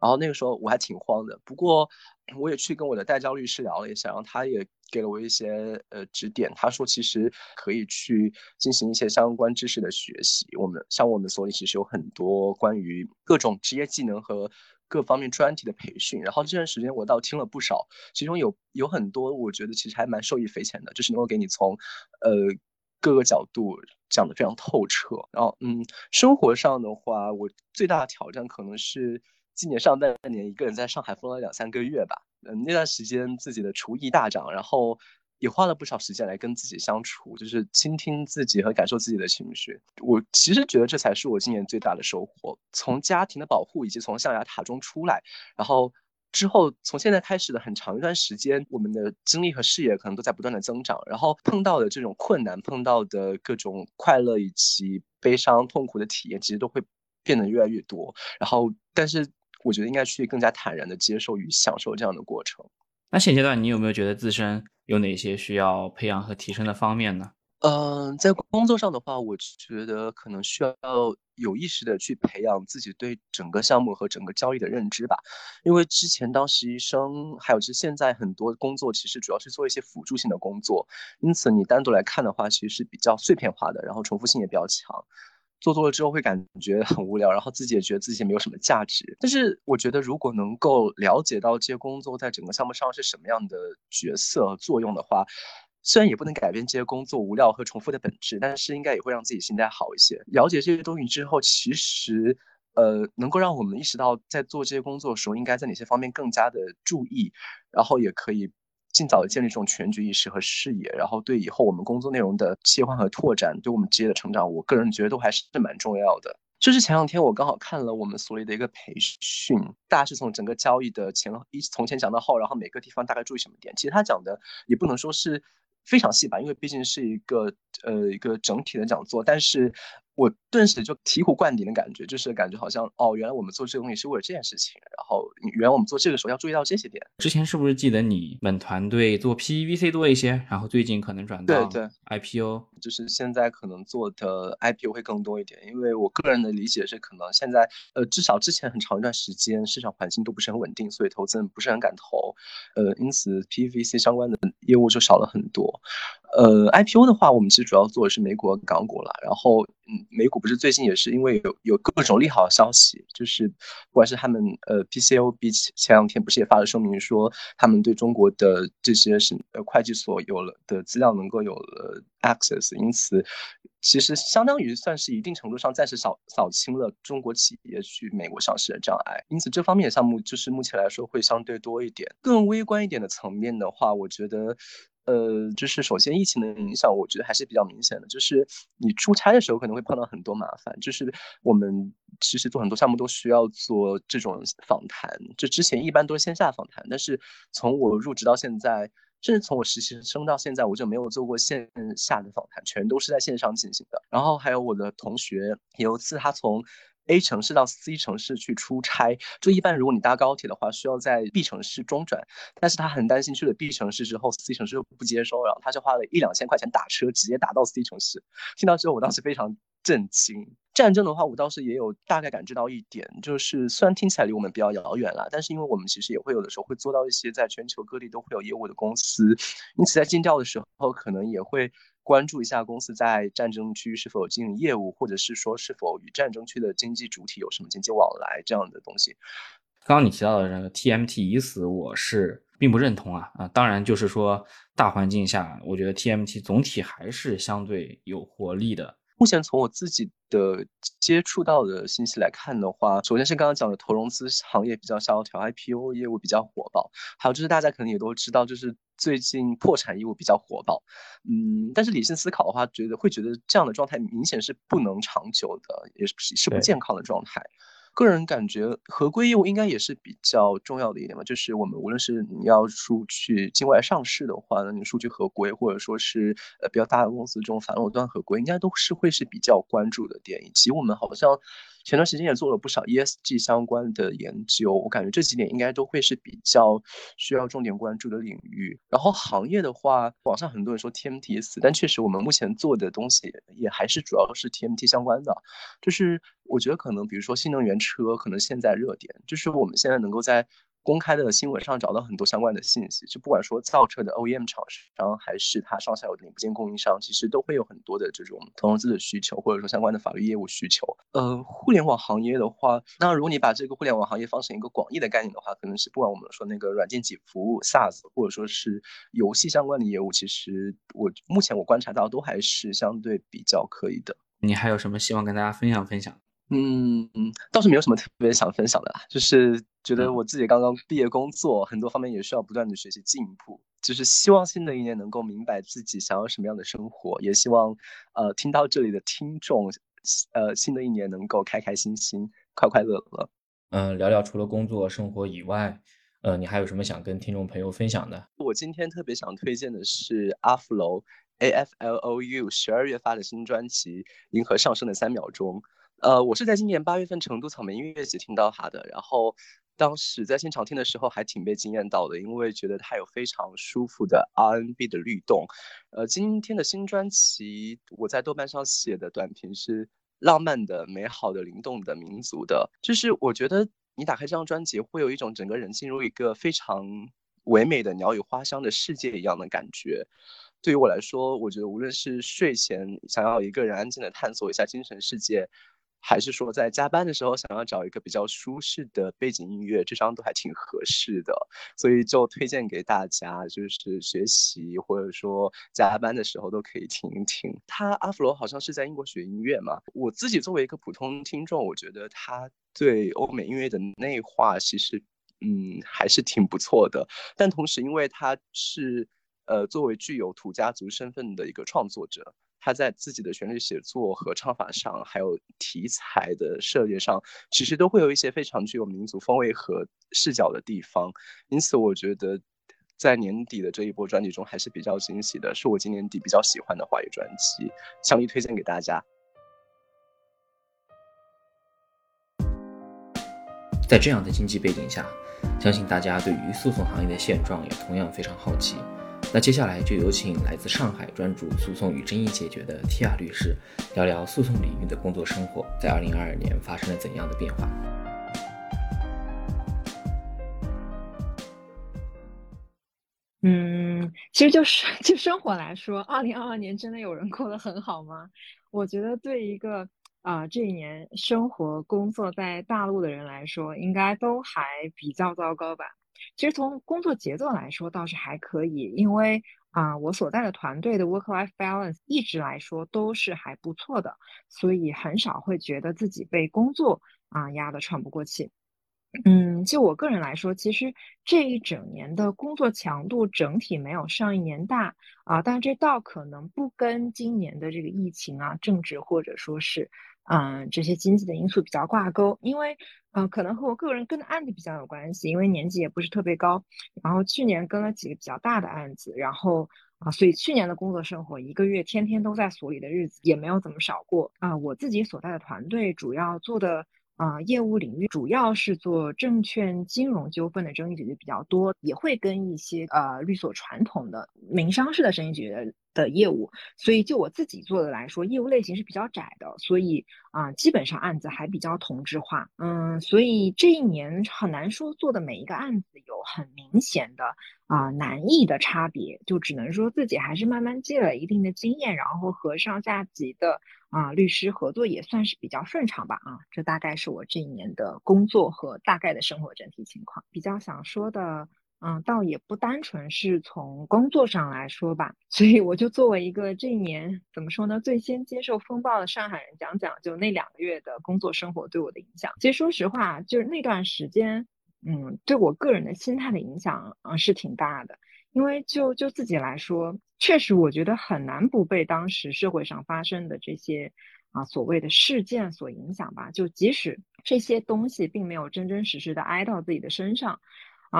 然后那个时候我还挺慌的，不过我也去跟我的代教律师聊了一下，然后他也。给了我一些呃指点，他说其实可以去进行一些相关知识的学习。我们像我们所里其实有很多关于各种职业技能和各方面专题的培训。然后这段时间我倒听了不少，其中有有很多我觉得其实还蛮受益匪浅的，就是能够给你从呃各个角度讲的非常透彻。然后嗯，生活上的话，我最大的挑战可能是今年上半年一个人在上海封了两三个月吧。嗯，那段时间自己的厨艺大涨，然后也花了不少时间来跟自己相处，就是倾听自己和感受自己的情绪。我其实觉得这才是我今年最大的收获。从家庭的保护以及从象牙塔中出来，然后之后从现在开始的很长一段时间，我们的精力和视野可能都在不断的增长，然后碰到的这种困难、碰到的各种快乐以及悲伤、痛苦的体验，其实都会变得越来越多。然后，但是。我觉得应该去更加坦然的接受与享受这样的过程。那现阶段你有没有觉得自身有哪些需要培养和提升的方面呢？嗯，在工作上的话，我觉得可能需要有意识的去培养自己对整个项目和整个交易的认知吧。因为之前当实习生，还有是现在很多工作，其实主要是做一些辅助性的工作，因此你单独来看的话，其实是比较碎片化的，然后重复性也比较强。做多了之后会感觉很无聊，然后自己也觉得自己没有什么价值。但是我觉得，如果能够了解到这些工作在整个项目上是什么样的角色作用的话，虽然也不能改变这些工作无聊和重复的本质，但是应该也会让自己心态好一些。了解这些东西之后，其实呃能够让我们意识到，在做这些工作的时候应该在哪些方面更加的注意，然后也可以。尽早的建立这种全局意识和视野，然后对以后我们工作内容的切换和拓展，对我们职业的成长，我个人觉得都还是蛮重要的。就是前两天我刚好看了我们所里的一个培训，大是从整个交易的前一从前讲到后，然后每个地方大概注意什么点。其实他讲的也不能说是非常细吧，因为毕竟是一个呃一个整体的讲座，但是。我顿时就醍醐灌顶的感觉，就是感觉好像哦，原来我们做这个东西是为了这件事情。然后，原来我们做这个时候要注意到这些点。之前是不是记得你们团队做 PVC 多一些，然后最近可能转到对对 IPO？就是现在可能做的 IPO 会更多一点，因为我个人的理解是，可能现在呃至少之前很长一段时间市场环境都不是很稳定，所以投资人不是很敢投，呃，因此 PVC 相关的业务就少了很多。呃，IPO 的话，我们其实主要做的是美股、港股了。然后，嗯，美股不是最近也是因为有有各种利好消息，就是不管是他们呃 PCOB 前两天不是也发了声明说，他们对中国的这些是呃会计所有了的资料能够有了 access，因此其实相当于算是一定程度上暂时扫扫清了中国企业去美国上市的障碍。因此，这方面项目就是目前来说会相对多一点。更微观一点的层面的话，我觉得。呃，就是首先疫情的影响，我觉得还是比较明显的。就是你出差的时候可能会碰到很多麻烦。就是我们其实做很多项目都需要做这种访谈，就之前一般都是线下访谈，但是从我入职到现在，甚至从我实习生到现在，我就没有做过线下的访谈，全都是在线上进行的。然后还有我的同学，有一次他从。A 城市到 C 城市去出差，就一般如果你搭高铁的话，需要在 B 城市中转。但是他很担心去了 B 城市之后，C 城市又不接收，然后他就花了一两千块钱打车，直接打到 C 城市。听到之后，我当时非常震惊。战争的话，我倒是也有大概感知到一点，就是虽然听起来离我们比较遥远了，但是因为我们其实也会有的时候会做到一些在全球各地都会有业务的公司，因此在尽调的时候，可能也会。关注一下公司在战争区是否经营业务，或者是说是否与战争区的经济主体有什么经济往来这样的东西。刚刚你提到的这个 TMT 已死，我是并不认同啊啊！当然，就是说大环境下，我觉得 TMT 总体还是相对有活力的。目前从我自己的接触到的信息来看的话，首先是刚刚讲的投融资行业比较萧条，IPO 业务比较火爆，还有就是大家可能也都知道，就是最近破产业务比较火爆。嗯，但是理性思考的话，觉得会觉得这样的状态明显是不能长久的，也是是不健康的状态。个人感觉，合规业务应该也是比较重要的一点吧。就是我们无论是你要出去境外上市的话，那你数据合规，或者说是呃比较大的公司这种反垄断合规，应该都是会是比较关注的点。以及我们好像。前段时间也做了不少 ESG 相关的研究，我感觉这几点应该都会是比较需要重点关注的领域。然后行业的话，网上很多人说 TMT 死，但确实我们目前做的东西也还是主要是 TMT 相关的。就是我觉得可能，比如说新能源车，可能现在热点，就是我们现在能够在。公开的新闻上找到很多相关的信息，就不管说造车的 OEM 厂商，还是它上下游的零部件供应商，其实都会有很多的这种投融资的需求，或者说相关的法律业务需求。呃，互联网行业的话，那如果你把这个互联网行业放成一个广义的概念的话，可能是不管我们说那个软件及服务 SaaS，或者说是游戏相关的业务，其实我目前我观察到都还是相对比较可以的。你还有什么希望跟大家分享分享？嗯，倒是没有什么特别想分享的啦，就是觉得我自己刚刚毕业工作，很多方面也需要不断的学习进步，就是希望新的一年能够明白自己想要什么样的生活，也希望呃听到这里的听众，呃新的一年能够开开心心、快快乐乐。嗯，聊聊除了工作生活以外，呃，你还有什么想跟听众朋友分享的？我今天特别想推荐的是阿芙楼 A F L O U 十二月发的新专辑《银河上升的三秒钟》。呃，我是在今年八月份成都草莓音乐节听到他的，然后当时在现场听的时候还挺被惊艳到的，因为觉得他有非常舒服的 R&B 的律动。呃，今天的新专辑我在豆瓣上写的短评是浪漫的、美好的、灵动的、民族的，就是我觉得你打开这张专辑会有一种整个人进入一个非常唯美的鸟语花香的世界一样的感觉。对于我来说，我觉得无论是睡前想要一个人安静的探索一下精神世界。还是说在加班的时候想要找一个比较舒适的背景音乐，这张都还挺合适的，所以就推荐给大家，就是学习或者说加班的时候都可以听一听。他阿弗罗好像是在英国学音乐嘛，我自己作为一个普通听众，我觉得他对欧美音乐的内化其实，嗯，还是挺不错的。但同时，因为他是呃作为具有土家族身份的一个创作者。他在自己的旋律写作和唱法上，还有题材的设计上，其实都会有一些非常具有民族风味和视角的地方。因此，我觉得在年底的这一波专辑中还是比较惊喜的，是我今年底比较喜欢的华语专辑，强力推荐给大家。在这样的经济背景下，相信大家对于诉讼行业的现状也同样非常好奇。那接下来就有请来自上海专注诉讼与争议解决的 Tia 律师，聊聊诉讼领域的工作生活在2022年发生了怎样的变化。嗯，其实就是就生活来说，二零二二年真的有人过得很好吗？我觉得对一个啊这一年生活工作在大陆的人来说，应该都还比较糟糕吧。其实从工作节奏来说倒是还可以，因为啊我所在的团队的 work-life balance 一直来说都是还不错的，所以很少会觉得自己被工作啊压得喘不过气。嗯，就我个人来说，其实这一整年的工作强度整体没有上一年大啊，但这倒可能不跟今年的这个疫情啊、政治或者说是嗯这些经济的因素比较挂钩，因为嗯可能和我个人跟的案子比较有关系，因为年纪也不是特别高，然后去年跟了几个比较大的案子，然后啊，所以去年的工作生活一个月天天都在所里的日子也没有怎么少过啊。我自己所在的团队主要做的。啊，业务领域主要是做证券金融纠纷的争议解决比较多，也会跟一些呃律所传统的民商事的争议解决的业务。所以就我自己做的来说，业务类型是比较窄的，所以啊，基本上案子还比较同质化。嗯，所以这一年很难说做的每一个案子有很明显的啊难易的差别，就只能说自己还是慢慢积累一定的经验，然后和上下级的。啊，律师合作也算是比较顺畅吧。啊，这大概是我这一年的工作和大概的生活整体情况。比较想说的，嗯，倒也不单纯是从工作上来说吧。所以我就作为一个这一年怎么说呢，最先接受风暴的上海人，讲讲就那两个月的工作生活对我的影响。其实说实话，就是那段时间，嗯，对我个人的心态的影响啊是挺大的。因为就就自己来说，确实我觉得很难不被当时社会上发生的这些啊所谓的事件所影响吧。就即使这些东西并没有真真实实的挨到自己的身上，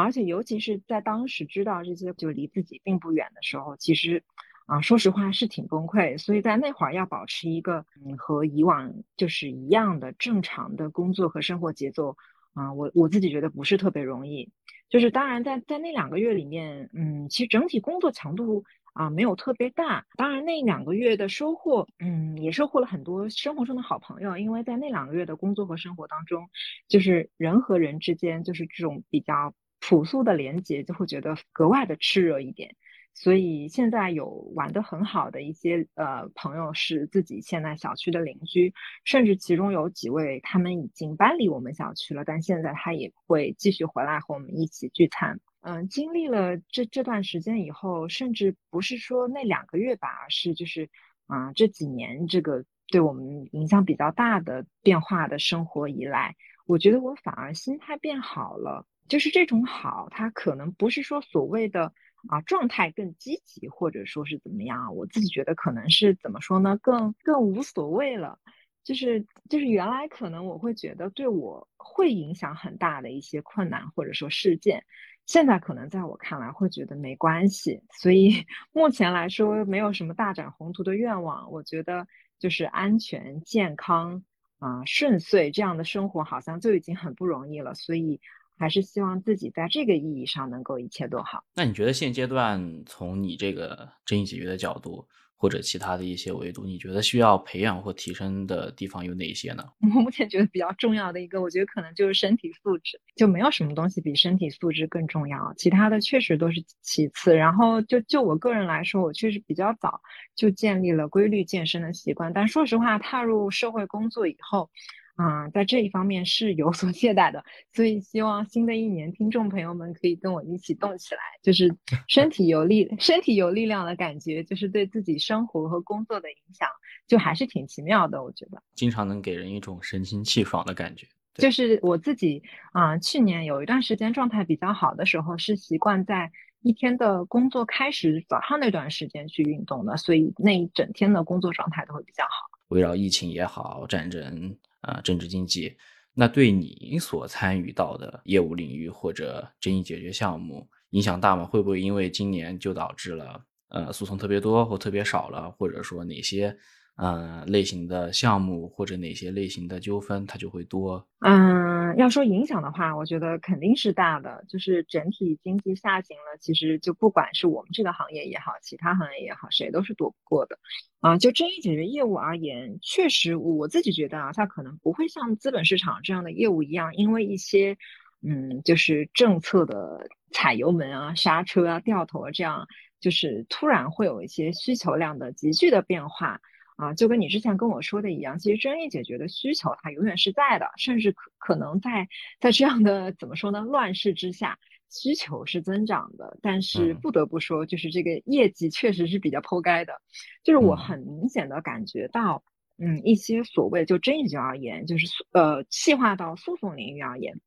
而且尤其是在当时知道这些就离自己并不远的时候，其实啊说实话是挺崩溃。所以在那会儿要保持一个嗯和以往就是一样的正常的工作和生活节奏啊，我我自己觉得不是特别容易。就是当然，在在那两个月里面，嗯，其实整体工作强度啊没有特别大。当然，那两个月的收获，嗯，也收获了很多生活中的好朋友。因为在那两个月的工作和生活当中，就是人和人之间，就是这种比较朴素的连接，就会觉得格外的炽热一点。所以现在有玩的很好的一些呃朋友是自己现在小区的邻居，甚至其中有几位他们已经搬离我们小区了，但现在他也会继续回来和我们一起聚餐。嗯，经历了这这段时间以后，甚至不是说那两个月吧，而是就是啊这几年这个对我们影响比较大的变化的生活以来，我觉得我反而心态变好了。就是这种好，它可能不是说所谓的。啊，状态更积极，或者说是怎么样？我自己觉得可能是怎么说呢？更更无所谓了。就是就是原来可能我会觉得对我会影响很大的一些困难或者说事件，现在可能在我看来会觉得没关系。所以目前来说没有什么大展宏图的愿望。我觉得就是安全、健康啊、顺遂这样的生活好像就已经很不容易了。所以。还是希望自己在这个意义上能够一切都好。那你觉得现阶段从你这个争议解决的角度？或者其他的一些维度，你觉得需要培养或提升的地方有哪些呢？(laughs) 我目前觉得比较重要的一个，我觉得可能就是身体素质，就没有什么东西比身体素质更重要，其他的确实都是其次。然后就就我个人来说，我确实比较早就建立了规律健身的习惯，但说实话，踏入社会工作以后。啊，在这一方面是有所懈怠的，所以希望新的一年听众朋友们可以跟我一起动起来，就是身体有力、身体有力量的感觉，就是对自己生活和工作的影响，就还是挺奇妙的。我觉得经常能给人一种神清气爽的感觉。就是我自己啊，去年有一段时间状态比较好的时候，是习惯在一天的工作开始早上那段时间去运动的，所以那一整天的工作状态都会比较好。围绕疫情也好，战争。啊，政治经济，那对你所参与到的业务领域或者争议解决项目影响大吗？会不会因为今年就导致了呃诉讼特别多或特别少了，或者说哪些呃类型的项目或者哪些类型的纠纷它就会多？嗯，要说影响的话，我觉得肯定是大的。就是整体经济下行了，其实就不管是我们这个行业也好，其他行业也好，谁都是躲不过的。啊，就争议解决业务而言，确实我自己觉得啊，它可能不会像资本市场这样的业务一样，因为一些嗯，就是政策的踩油门啊、刹车啊、掉头啊，这样就是突然会有一些需求量的急剧的变化。啊，就跟你之前跟我说的一样，其实争议解决的需求它永远是在的，甚至可可能在在这样的怎么说呢乱世之下，需求是增长的。但是不得不说，就是这个业绩确实是比较剖该的，就是我很明显的感觉到，嗯，一些所谓就争议解而言，就是呃细化到诉讼领域而言，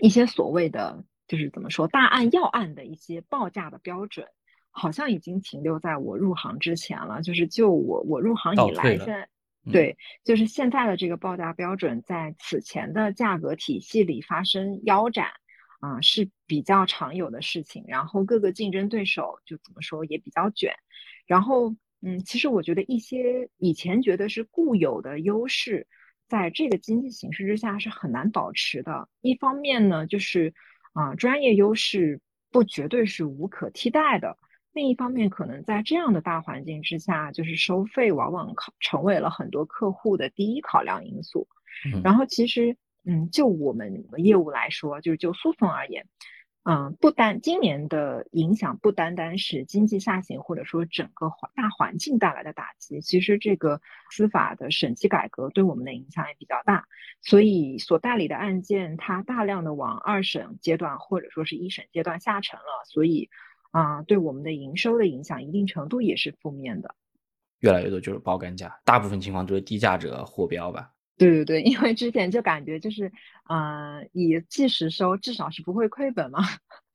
一些所谓的就是怎么说大案要案的一些报价的标准。好像已经停留在我入行之前了，就是就我我入行以来，现在对，就是现在的这个报价标准，在此前的价格体系里发生腰斩，啊是比较常有的事情。然后各个竞争对手就怎么说也比较卷。然后嗯，其实我觉得一些以前觉得是固有的优势，在这个经济形势之下是很难保持的。一方面呢，就是啊专业优势不绝对是无可替代的。另一方面，可能在这样的大环境之下，就是收费往往考成为了很多客户的第一考量因素。然后，其实，嗯，就我们业务来说，就是就诉讼而言，嗯，不单今年的影响不单单是经济下行，或者说整个环大环境带来的打击，其实这个司法的审计改革对我们的影响也比较大。所以，所代理的案件，它大量的往二审阶段或者说是一审阶段下沉了，所以。啊，对我们的营收的影响，一定程度也是负面的。越来越多就是包干价，大部分情况都是低价者获标吧？对对对，因为之前就感觉就是，嗯，以计时收，至少是不会亏本嘛。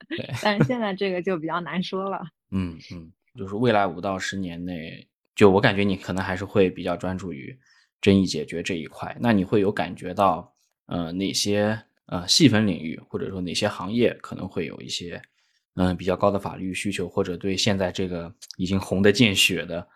对。但是现在这个就比较难说了。(laughs) 嗯嗯，就是未来五到十年内，就我感觉你可能还是会比较专注于争议解决这一块。那你会有感觉到，呃，哪些呃细分领域，或者说哪些行业可能会有一些？嗯，比较高的法律需求，或者对现在这个已经红的见血的，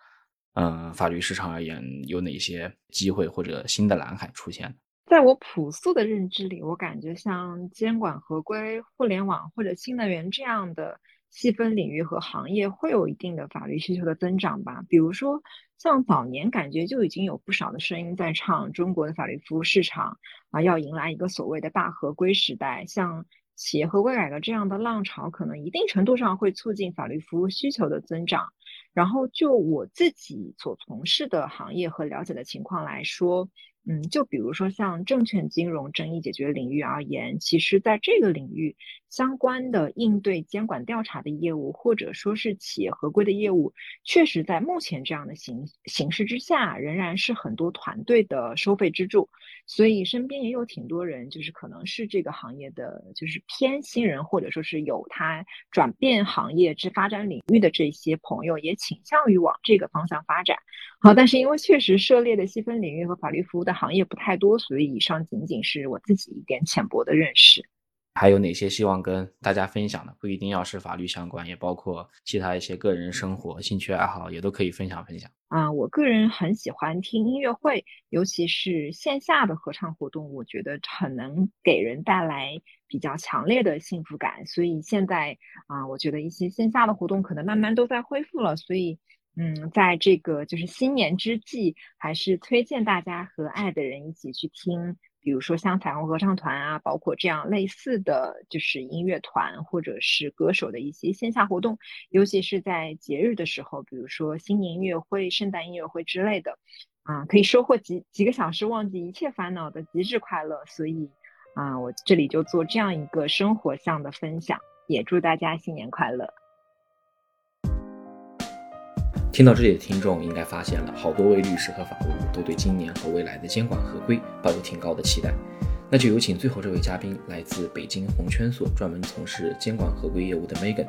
嗯，法律市场而言，有哪些机会或者新的蓝海出现？在我朴素的认知里，我感觉像监管合规、互联网或者新能源这样的细分领域和行业，会有一定的法律需求的增长吧。比如说，像早年感觉就已经有不少的声音在唱，中国的法律服务市场啊，要迎来一个所谓的大合规时代，像。企业合规改革这样的浪潮，可能一定程度上会促进法律服务需求的增长。然后，就我自己所从事的行业和了解的情况来说。嗯，就比如说像证券金融争议解决领域而言，其实在这个领域相关的应对监管调查的业务，或者说是企业合规的业务，确实在目前这样的形形势之下，仍然是很多团队的收费支柱。所以身边也有挺多人，就是可能是这个行业的就是偏新人，或者说是有他转变行业之发展领域的这些朋友，也倾向于往这个方向发展。好，但是因为确实涉猎的细分领域和法律服务的。行业不太多，所以以上仅仅是我自己一点浅薄的认识。还有哪些希望跟大家分享的？不一定要是法律相关，也包括其他一些个人生活、兴趣爱好，也都可以分享分享。啊，我个人很喜欢听音乐会，尤其是线下的合唱活动，我觉得很能给人带来比较强烈的幸福感。所以现在啊，我觉得一些线下的活动可能慢慢都在恢复了，所以。嗯，在这个就是新年之际，还是推荐大家和爱的人一起去听，比如说像彩虹合唱团啊，包括这样类似的就是音乐团或者是歌手的一些线下活动，尤其是在节日的时候，比如说新年音乐会、圣诞音乐会之类的，啊，可以收获几几个小时忘记一切烦恼的极致快乐。所以，啊，我这里就做这样一个生活向的分享，也祝大家新年快乐。听到这里的听众应该发现了，好多位律师和法务都对今年和未来的监管合规抱有挺高的期待。那就有请最后这位嘉宾，来自北京红圈所专门从事监管合规业务的 Megan，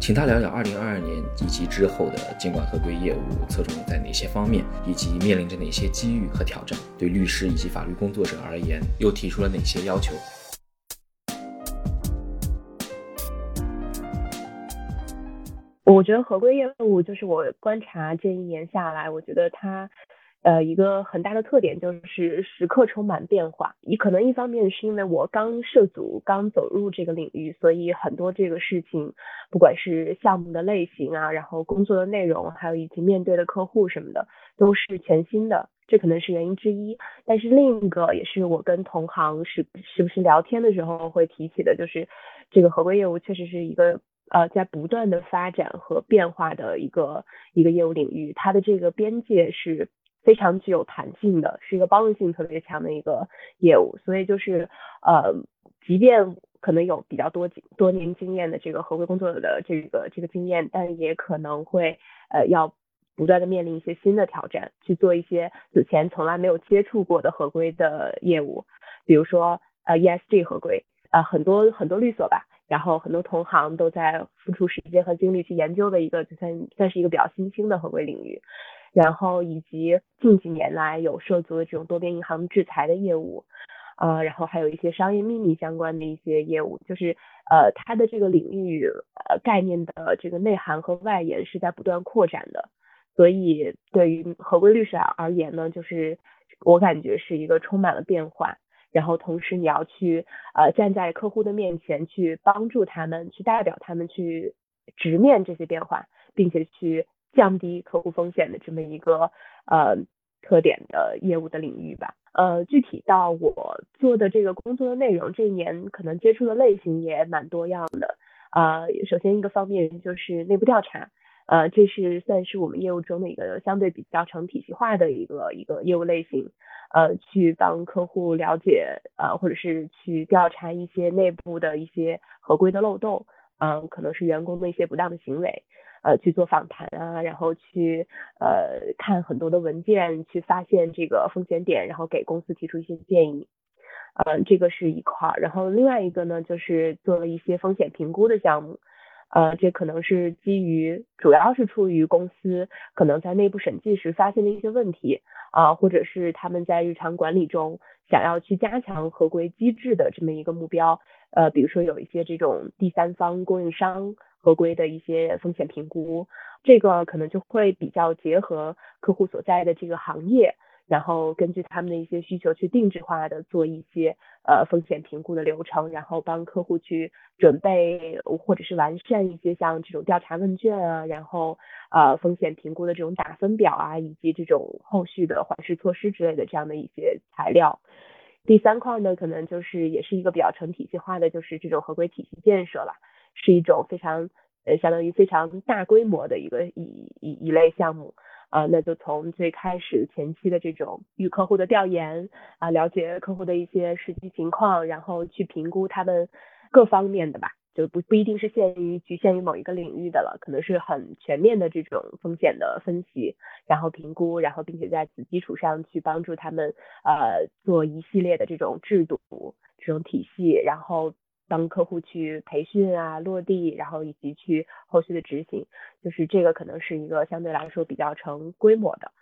请他聊聊2022年以及之后的监管合规业务侧重在哪些方面，以及面临着哪些机遇和挑战，对律师以及法律工作者而言又提出了哪些要求。我觉得合规业务就是我观察这一年下来，我觉得它呃，一个很大的特点就是时刻充满变化。一可能一方面是因为我刚涉足、刚走入这个领域，所以很多这个事情，不管是项目的类型啊，然后工作的内容，还有以及面对的客户什么的，都是全新的，这可能是原因之一。但是另一个也是我跟同行时时不时聊天的时候会提起的，就是这个合规业务确实是一个呃在不断的发展和变化的一个一个业务领域，它的这个边界是。非常具有弹性的，是一个包容性特别强的一个业务，所以就是呃，即便可能有比较多多年经验的这个合规工作的这个这个经验，但也可能会呃要不断的面临一些新的挑战，去做一些此前从来没有接触过的合规的业务，比如说呃 ESG 合规，呃很多很多律所吧，然后很多同行都在付出时间和精力去研究的一个，就算算是一个比较新兴的合规领域。然后以及近几年来有涉足的这种多边银行制裁的业务，呃，然后还有一些商业秘密相关的一些业务，就是呃它的这个领域呃概念的这个内涵和外延是在不断扩展的，所以对于合规律师而言呢，就是我感觉是一个充满了变化，然后同时你要去呃站在客户的面前去帮助他们，去代表他们去直面这些变化，并且去。降低客户风险的这么一个呃特点的业务的领域吧。呃，具体到我做的这个工作的内容，这一年可能接触的类型也蛮多样的。呃，首先一个方面就是内部调查，呃，这是算是我们业务中的一个相对比较成体系化的一个一个业务类型。呃，去帮客户了解呃，或者是去调查一些内部的一些合规的漏洞，嗯，可能是员工的一些不当的行为。呃，去做访谈啊，然后去呃看很多的文件，去发现这个风险点，然后给公司提出一些建议。呃，这个是一块儿。然后另外一个呢，就是做了一些风险评估的项目。呃，这可能是基于，主要是出于公司可能在内部审计时发现的一些问题啊，或者是他们在日常管理中想要去加强合规机制的这么一个目标。呃，比如说有一些这种第三方供应商。合规的一些风险评估，这个可能就会比较结合客户所在的这个行业，然后根据他们的一些需求去定制化的做一些呃风险评估的流程，然后帮客户去准备或者是完善一些像这种调查问卷啊，然后呃风险评估的这种打分表啊，以及这种后续的缓释措施之类的这样的一些材料。第三块呢，可能就是也是一个比较成体系化的，就是这种合规体系建设了。是一种非常呃，相当于非常大规模的一个一一一类项目啊，那就从最开始前期的这种与客户的调研啊，了解客户的一些实际情况，然后去评估他们各方面的吧，就不不一定是限于局限于某一个领域的了，可能是很全面的这种风险的分析，然后评估，然后并且在此基础上去帮助他们呃做一系列的这种制度这种体系，然后。帮客户去培训啊，落地，然后以及去后续的执行，就是这个可能是一个相对来说比较成规模的。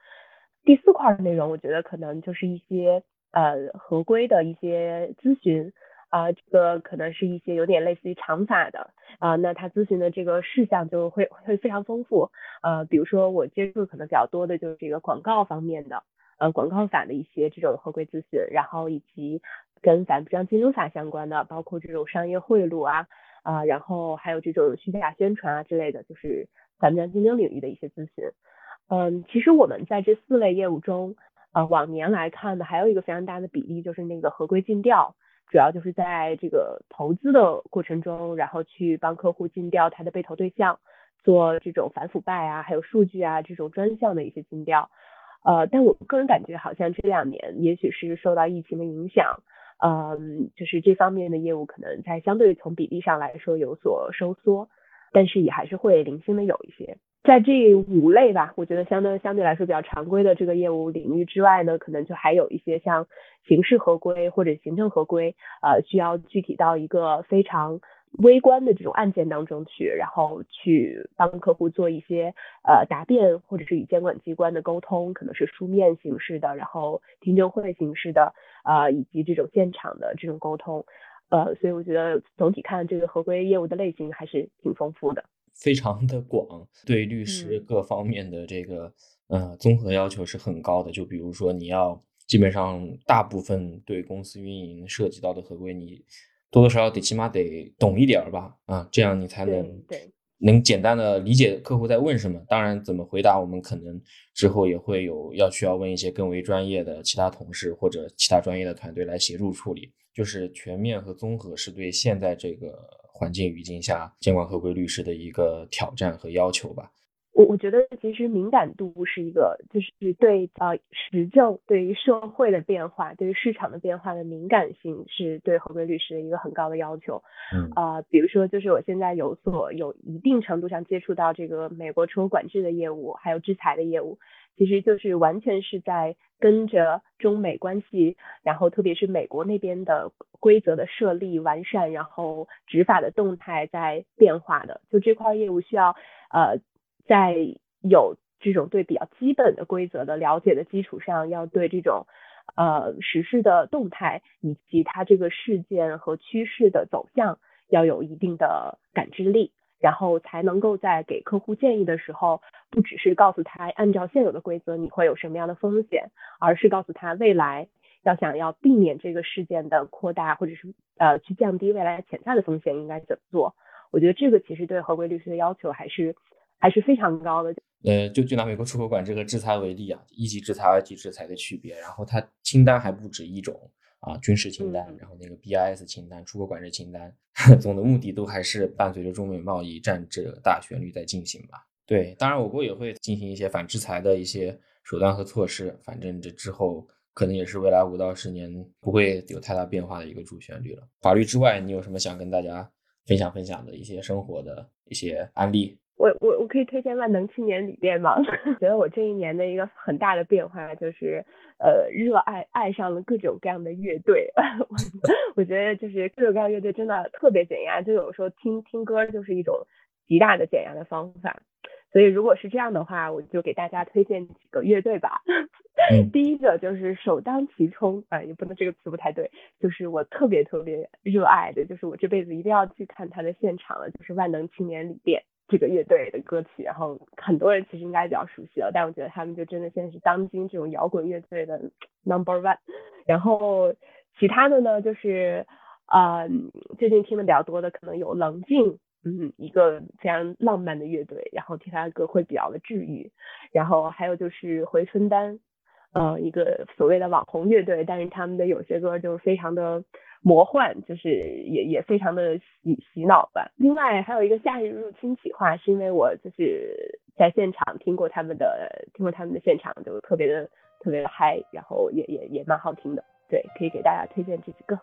第四块的内容，我觉得可能就是一些呃合规的一些咨询啊，这个可能是一些有点类似于长法的啊，那他咨询的这个事项就会会非常丰富。呃，比如说我接触可能比较多的就是这个广告方面的，呃，广告法的一些这种合规咨询，然后以及。跟反不正金融法相关的，包括这种商业贿赂啊啊，然后还有这种虚假宣传啊之类的，就是反不正经营领域的一些咨询。嗯，其实我们在这四类业务中，呃，往年来看呢，还有一个非常大的比例就是那个合规尽调，主要就是在这个投资的过程中，然后去帮客户尽调他的被投对象，做这种反腐败啊，还有数据啊这种专项的一些尽调。呃，但我个人感觉好像这两年，也许是受到疫情的影响。嗯，就是这方面的业务可能在相对从比例上来说有所收缩，但是也还是会零星的有一些。在这五类吧，我觉得相对相对来说比较常规的这个业务领域之外呢，可能就还有一些像刑事合规或者行政合规，呃，需要具体到一个非常。微观的这种案件当中去，然后去帮客户做一些呃答辩，或者是与监管机关的沟通，可能是书面形式的，然后听证会形式的，啊，以及这种现场的这种沟通，呃，所以我觉得总体看这个合规业务的类型还是挺丰富的，非常的广，对律师各方面的这个呃，综合要求是很高的。就比如说，你要基本上大部分对公司运营涉及到的合规，你多多少少得起码得懂一点儿吧？啊，这样你才能对能简单的理解客户在问什么。当然，怎么回答，我们可能之后也会有要需要问一些更为专业的其他同事或者其他专业的团队来协助处理。就是全面和综合是对现在这个环境语境下监管合规律师的一个挑战和要求吧。我我觉得其实敏感度是一个，就是对呃时政、对于社会的变化、对于市场的变化的敏感性，是对合规律师的一个很高的要求。嗯啊，比如说就是我现在有所有一定程度上接触到这个美国出口管制的业务，还有制裁的业务，其实就是完全是在跟着中美关系，然后特别是美国那边的规则的设立完善，然后执法的动态在变化的。就这块业务需要呃。在有这种对比较基本的规则的了解的基础上，要对这种呃实施的动态以及它这个事件和趋势的走向要有一定的感知力，然后才能够在给客户建议的时候，不只是告诉他按照现有的规则你会有什么样的风险，而是告诉他未来要想要避免这个事件的扩大，或者是呃去降低未来潜在的风险应该怎么做。我觉得这个其实对合规律师的要求还是。还是非常高的。呃，就就拿美国出口管制和制裁为例啊，一级制裁、二级制裁的区别，然后它清单还不止一种啊，军事清单，然后那个 BIS 清单、出口管制清单，(laughs) 总的目的都还是伴随着中美贸易战这个大旋律在进行吧。对，当然我国也会进行一些反制裁的一些手段和措施，反正这之后可能也是未来五到十年不会有太大变化的一个主旋律了。法律之外，你有什么想跟大家分享分享的一些生活的一些案例？我我我可以推荐万能青年旅店吗？(laughs) 觉得我这一年的一个很大的变化就是，呃，热爱爱上了各种各样的乐队。(laughs) 我我觉得就是各种各样乐队真的特别减压，就有时候听听歌就是一种极大的减压的方法。所以如果是这样的话，我就给大家推荐几个乐队吧。(laughs) 第一个就是首当其冲，啊，也不能这个词不太对，就是我特别特别热爱的，就是我这辈子一定要去看他的现场了，就是万能青年旅店。这个乐队的歌曲，然后很多人其实应该比较熟悉了，但我觉得他们就真的现在是当今这种摇滚乐队的 number one。然后其他的呢，就是啊，最近听的比较多的可能有冷静，嗯，一个非常浪漫的乐队，然后听他的歌会比较的治愈。然后还有就是回春丹，呃，一个所谓的网红乐队，但是他们的有些歌就是非常的。魔幻就是也也非常的洗洗脑吧。另外还有一个夏日入侵企划，是因为我就是在现场听过他们的听过他们的现场，就特别的特别的嗨，然后也也也蛮好听的。对，可以给大家推荐这几个。